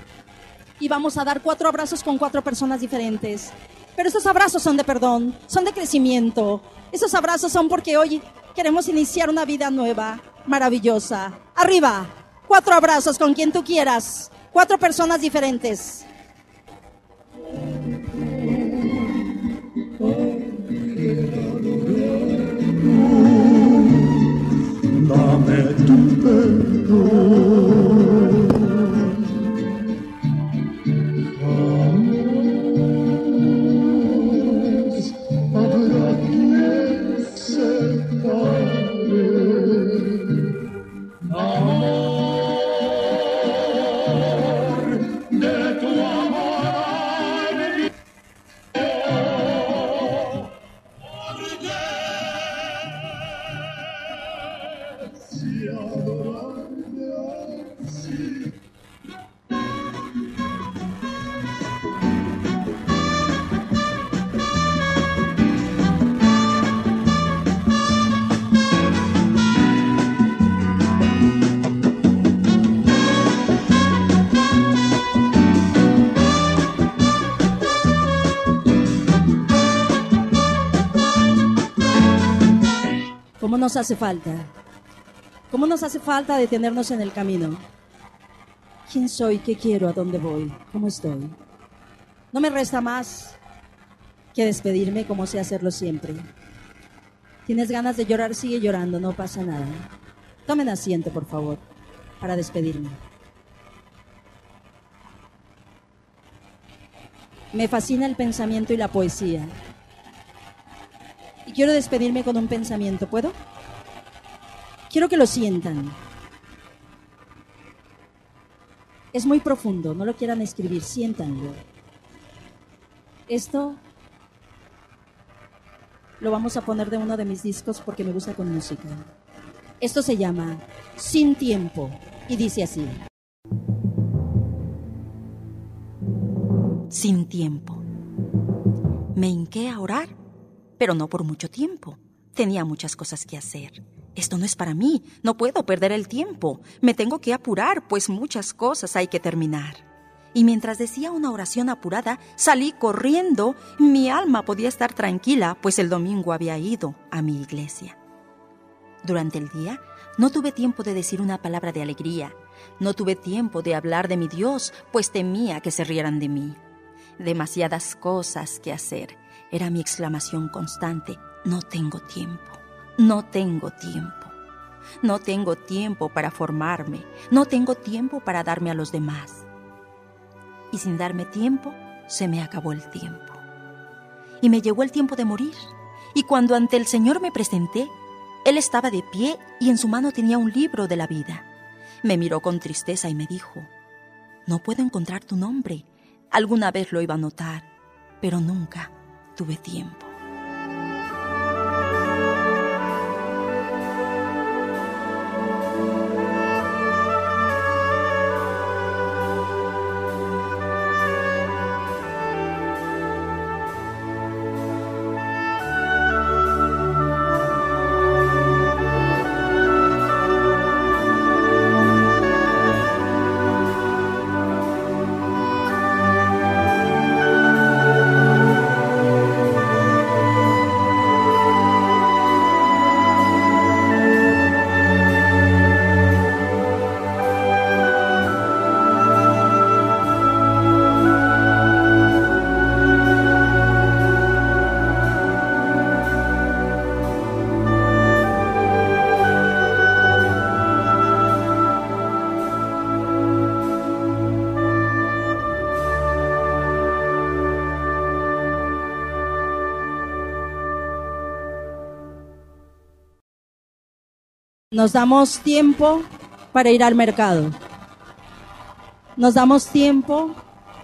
Speaker 3: Y vamos a dar cuatro abrazos con cuatro personas diferentes. Pero esos abrazos son de perdón, son de crecimiento. Esos abrazos son porque hoy queremos iniciar una vida nueva, maravillosa. Arriba, cuatro abrazos con quien tú quieras. Cuatro personas diferentes. Nos hace falta? ¿Cómo nos hace falta detenernos en el camino? ¿Quién soy? ¿Qué quiero? ¿A dónde voy? ¿Cómo estoy? No me resta más que despedirme como sé hacerlo siempre. Tienes ganas de llorar, sigue llorando, no pasa nada. Tomen asiento, por favor, para despedirme. Me fascina el pensamiento y la poesía. Y quiero despedirme con un pensamiento, ¿puedo? Quiero que lo sientan. Es muy profundo, no lo quieran escribir, siéntanlo. Esto lo vamos a poner de uno de mis discos porque me gusta con música. Esto se llama Sin Tiempo y dice así.
Speaker 4: Sin tiempo. Me hinqué a orar, pero no por mucho tiempo. Tenía muchas cosas que hacer. Esto no es para mí, no puedo perder el tiempo. Me tengo que apurar, pues muchas cosas hay que terminar. Y mientras decía una oración apurada, salí corriendo. Mi alma podía estar tranquila, pues el domingo había ido a mi iglesia. Durante el día no tuve tiempo de decir una palabra de alegría. No tuve tiempo de hablar de mi Dios, pues temía que se rieran de mí. Demasiadas cosas que hacer. Era mi exclamación constante. No tengo tiempo. No tengo tiempo. No tengo tiempo para formarme. No tengo tiempo para darme a los demás. Y sin darme tiempo, se me acabó el tiempo. Y me llegó el tiempo de morir. Y cuando ante el Señor me presenté, Él estaba de pie y en su mano tenía un libro de la vida. Me miró con tristeza y me dijo, No puedo encontrar tu nombre Alguna vez lo iba a notar, pero nunca tuve tiempo.
Speaker 3: Nos damos tiempo para ir al mercado. Nos damos tiempo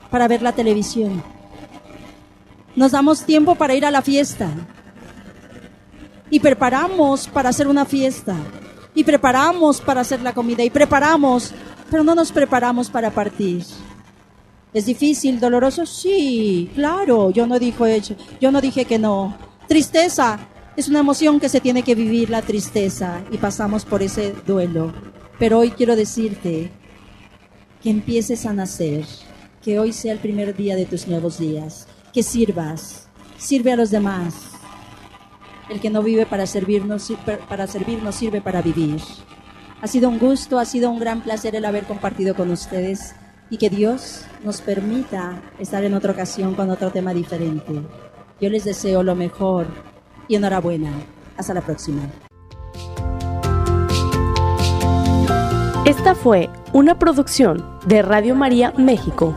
Speaker 3: para ver la televisión. Nos damos tiempo para ir a la fiesta. Y preparamos para hacer una fiesta. Y preparamos para hacer la comida. Y preparamos, pero no nos preparamos para partir. ¿Es difícil, doloroso? Sí, claro. Yo no dije, yo no dije que no. Tristeza, es una emoción que se tiene que vivir la tristeza y pasamos por ese duelo. Pero hoy quiero decirte que empieces a nacer, que hoy sea el primer día de tus nuevos días, que sirvas, sirve a los demás. El que no vive para servirnos, para servirnos sirve para vivir. Ha sido un gusto, ha sido un gran placer el haber compartido con ustedes y que Dios nos permita estar en otra ocasión con otro tema diferente. Yo les deseo lo mejor y enhorabuena. Hasta la próxima.
Speaker 1: Esta fue una producción de Radio María México.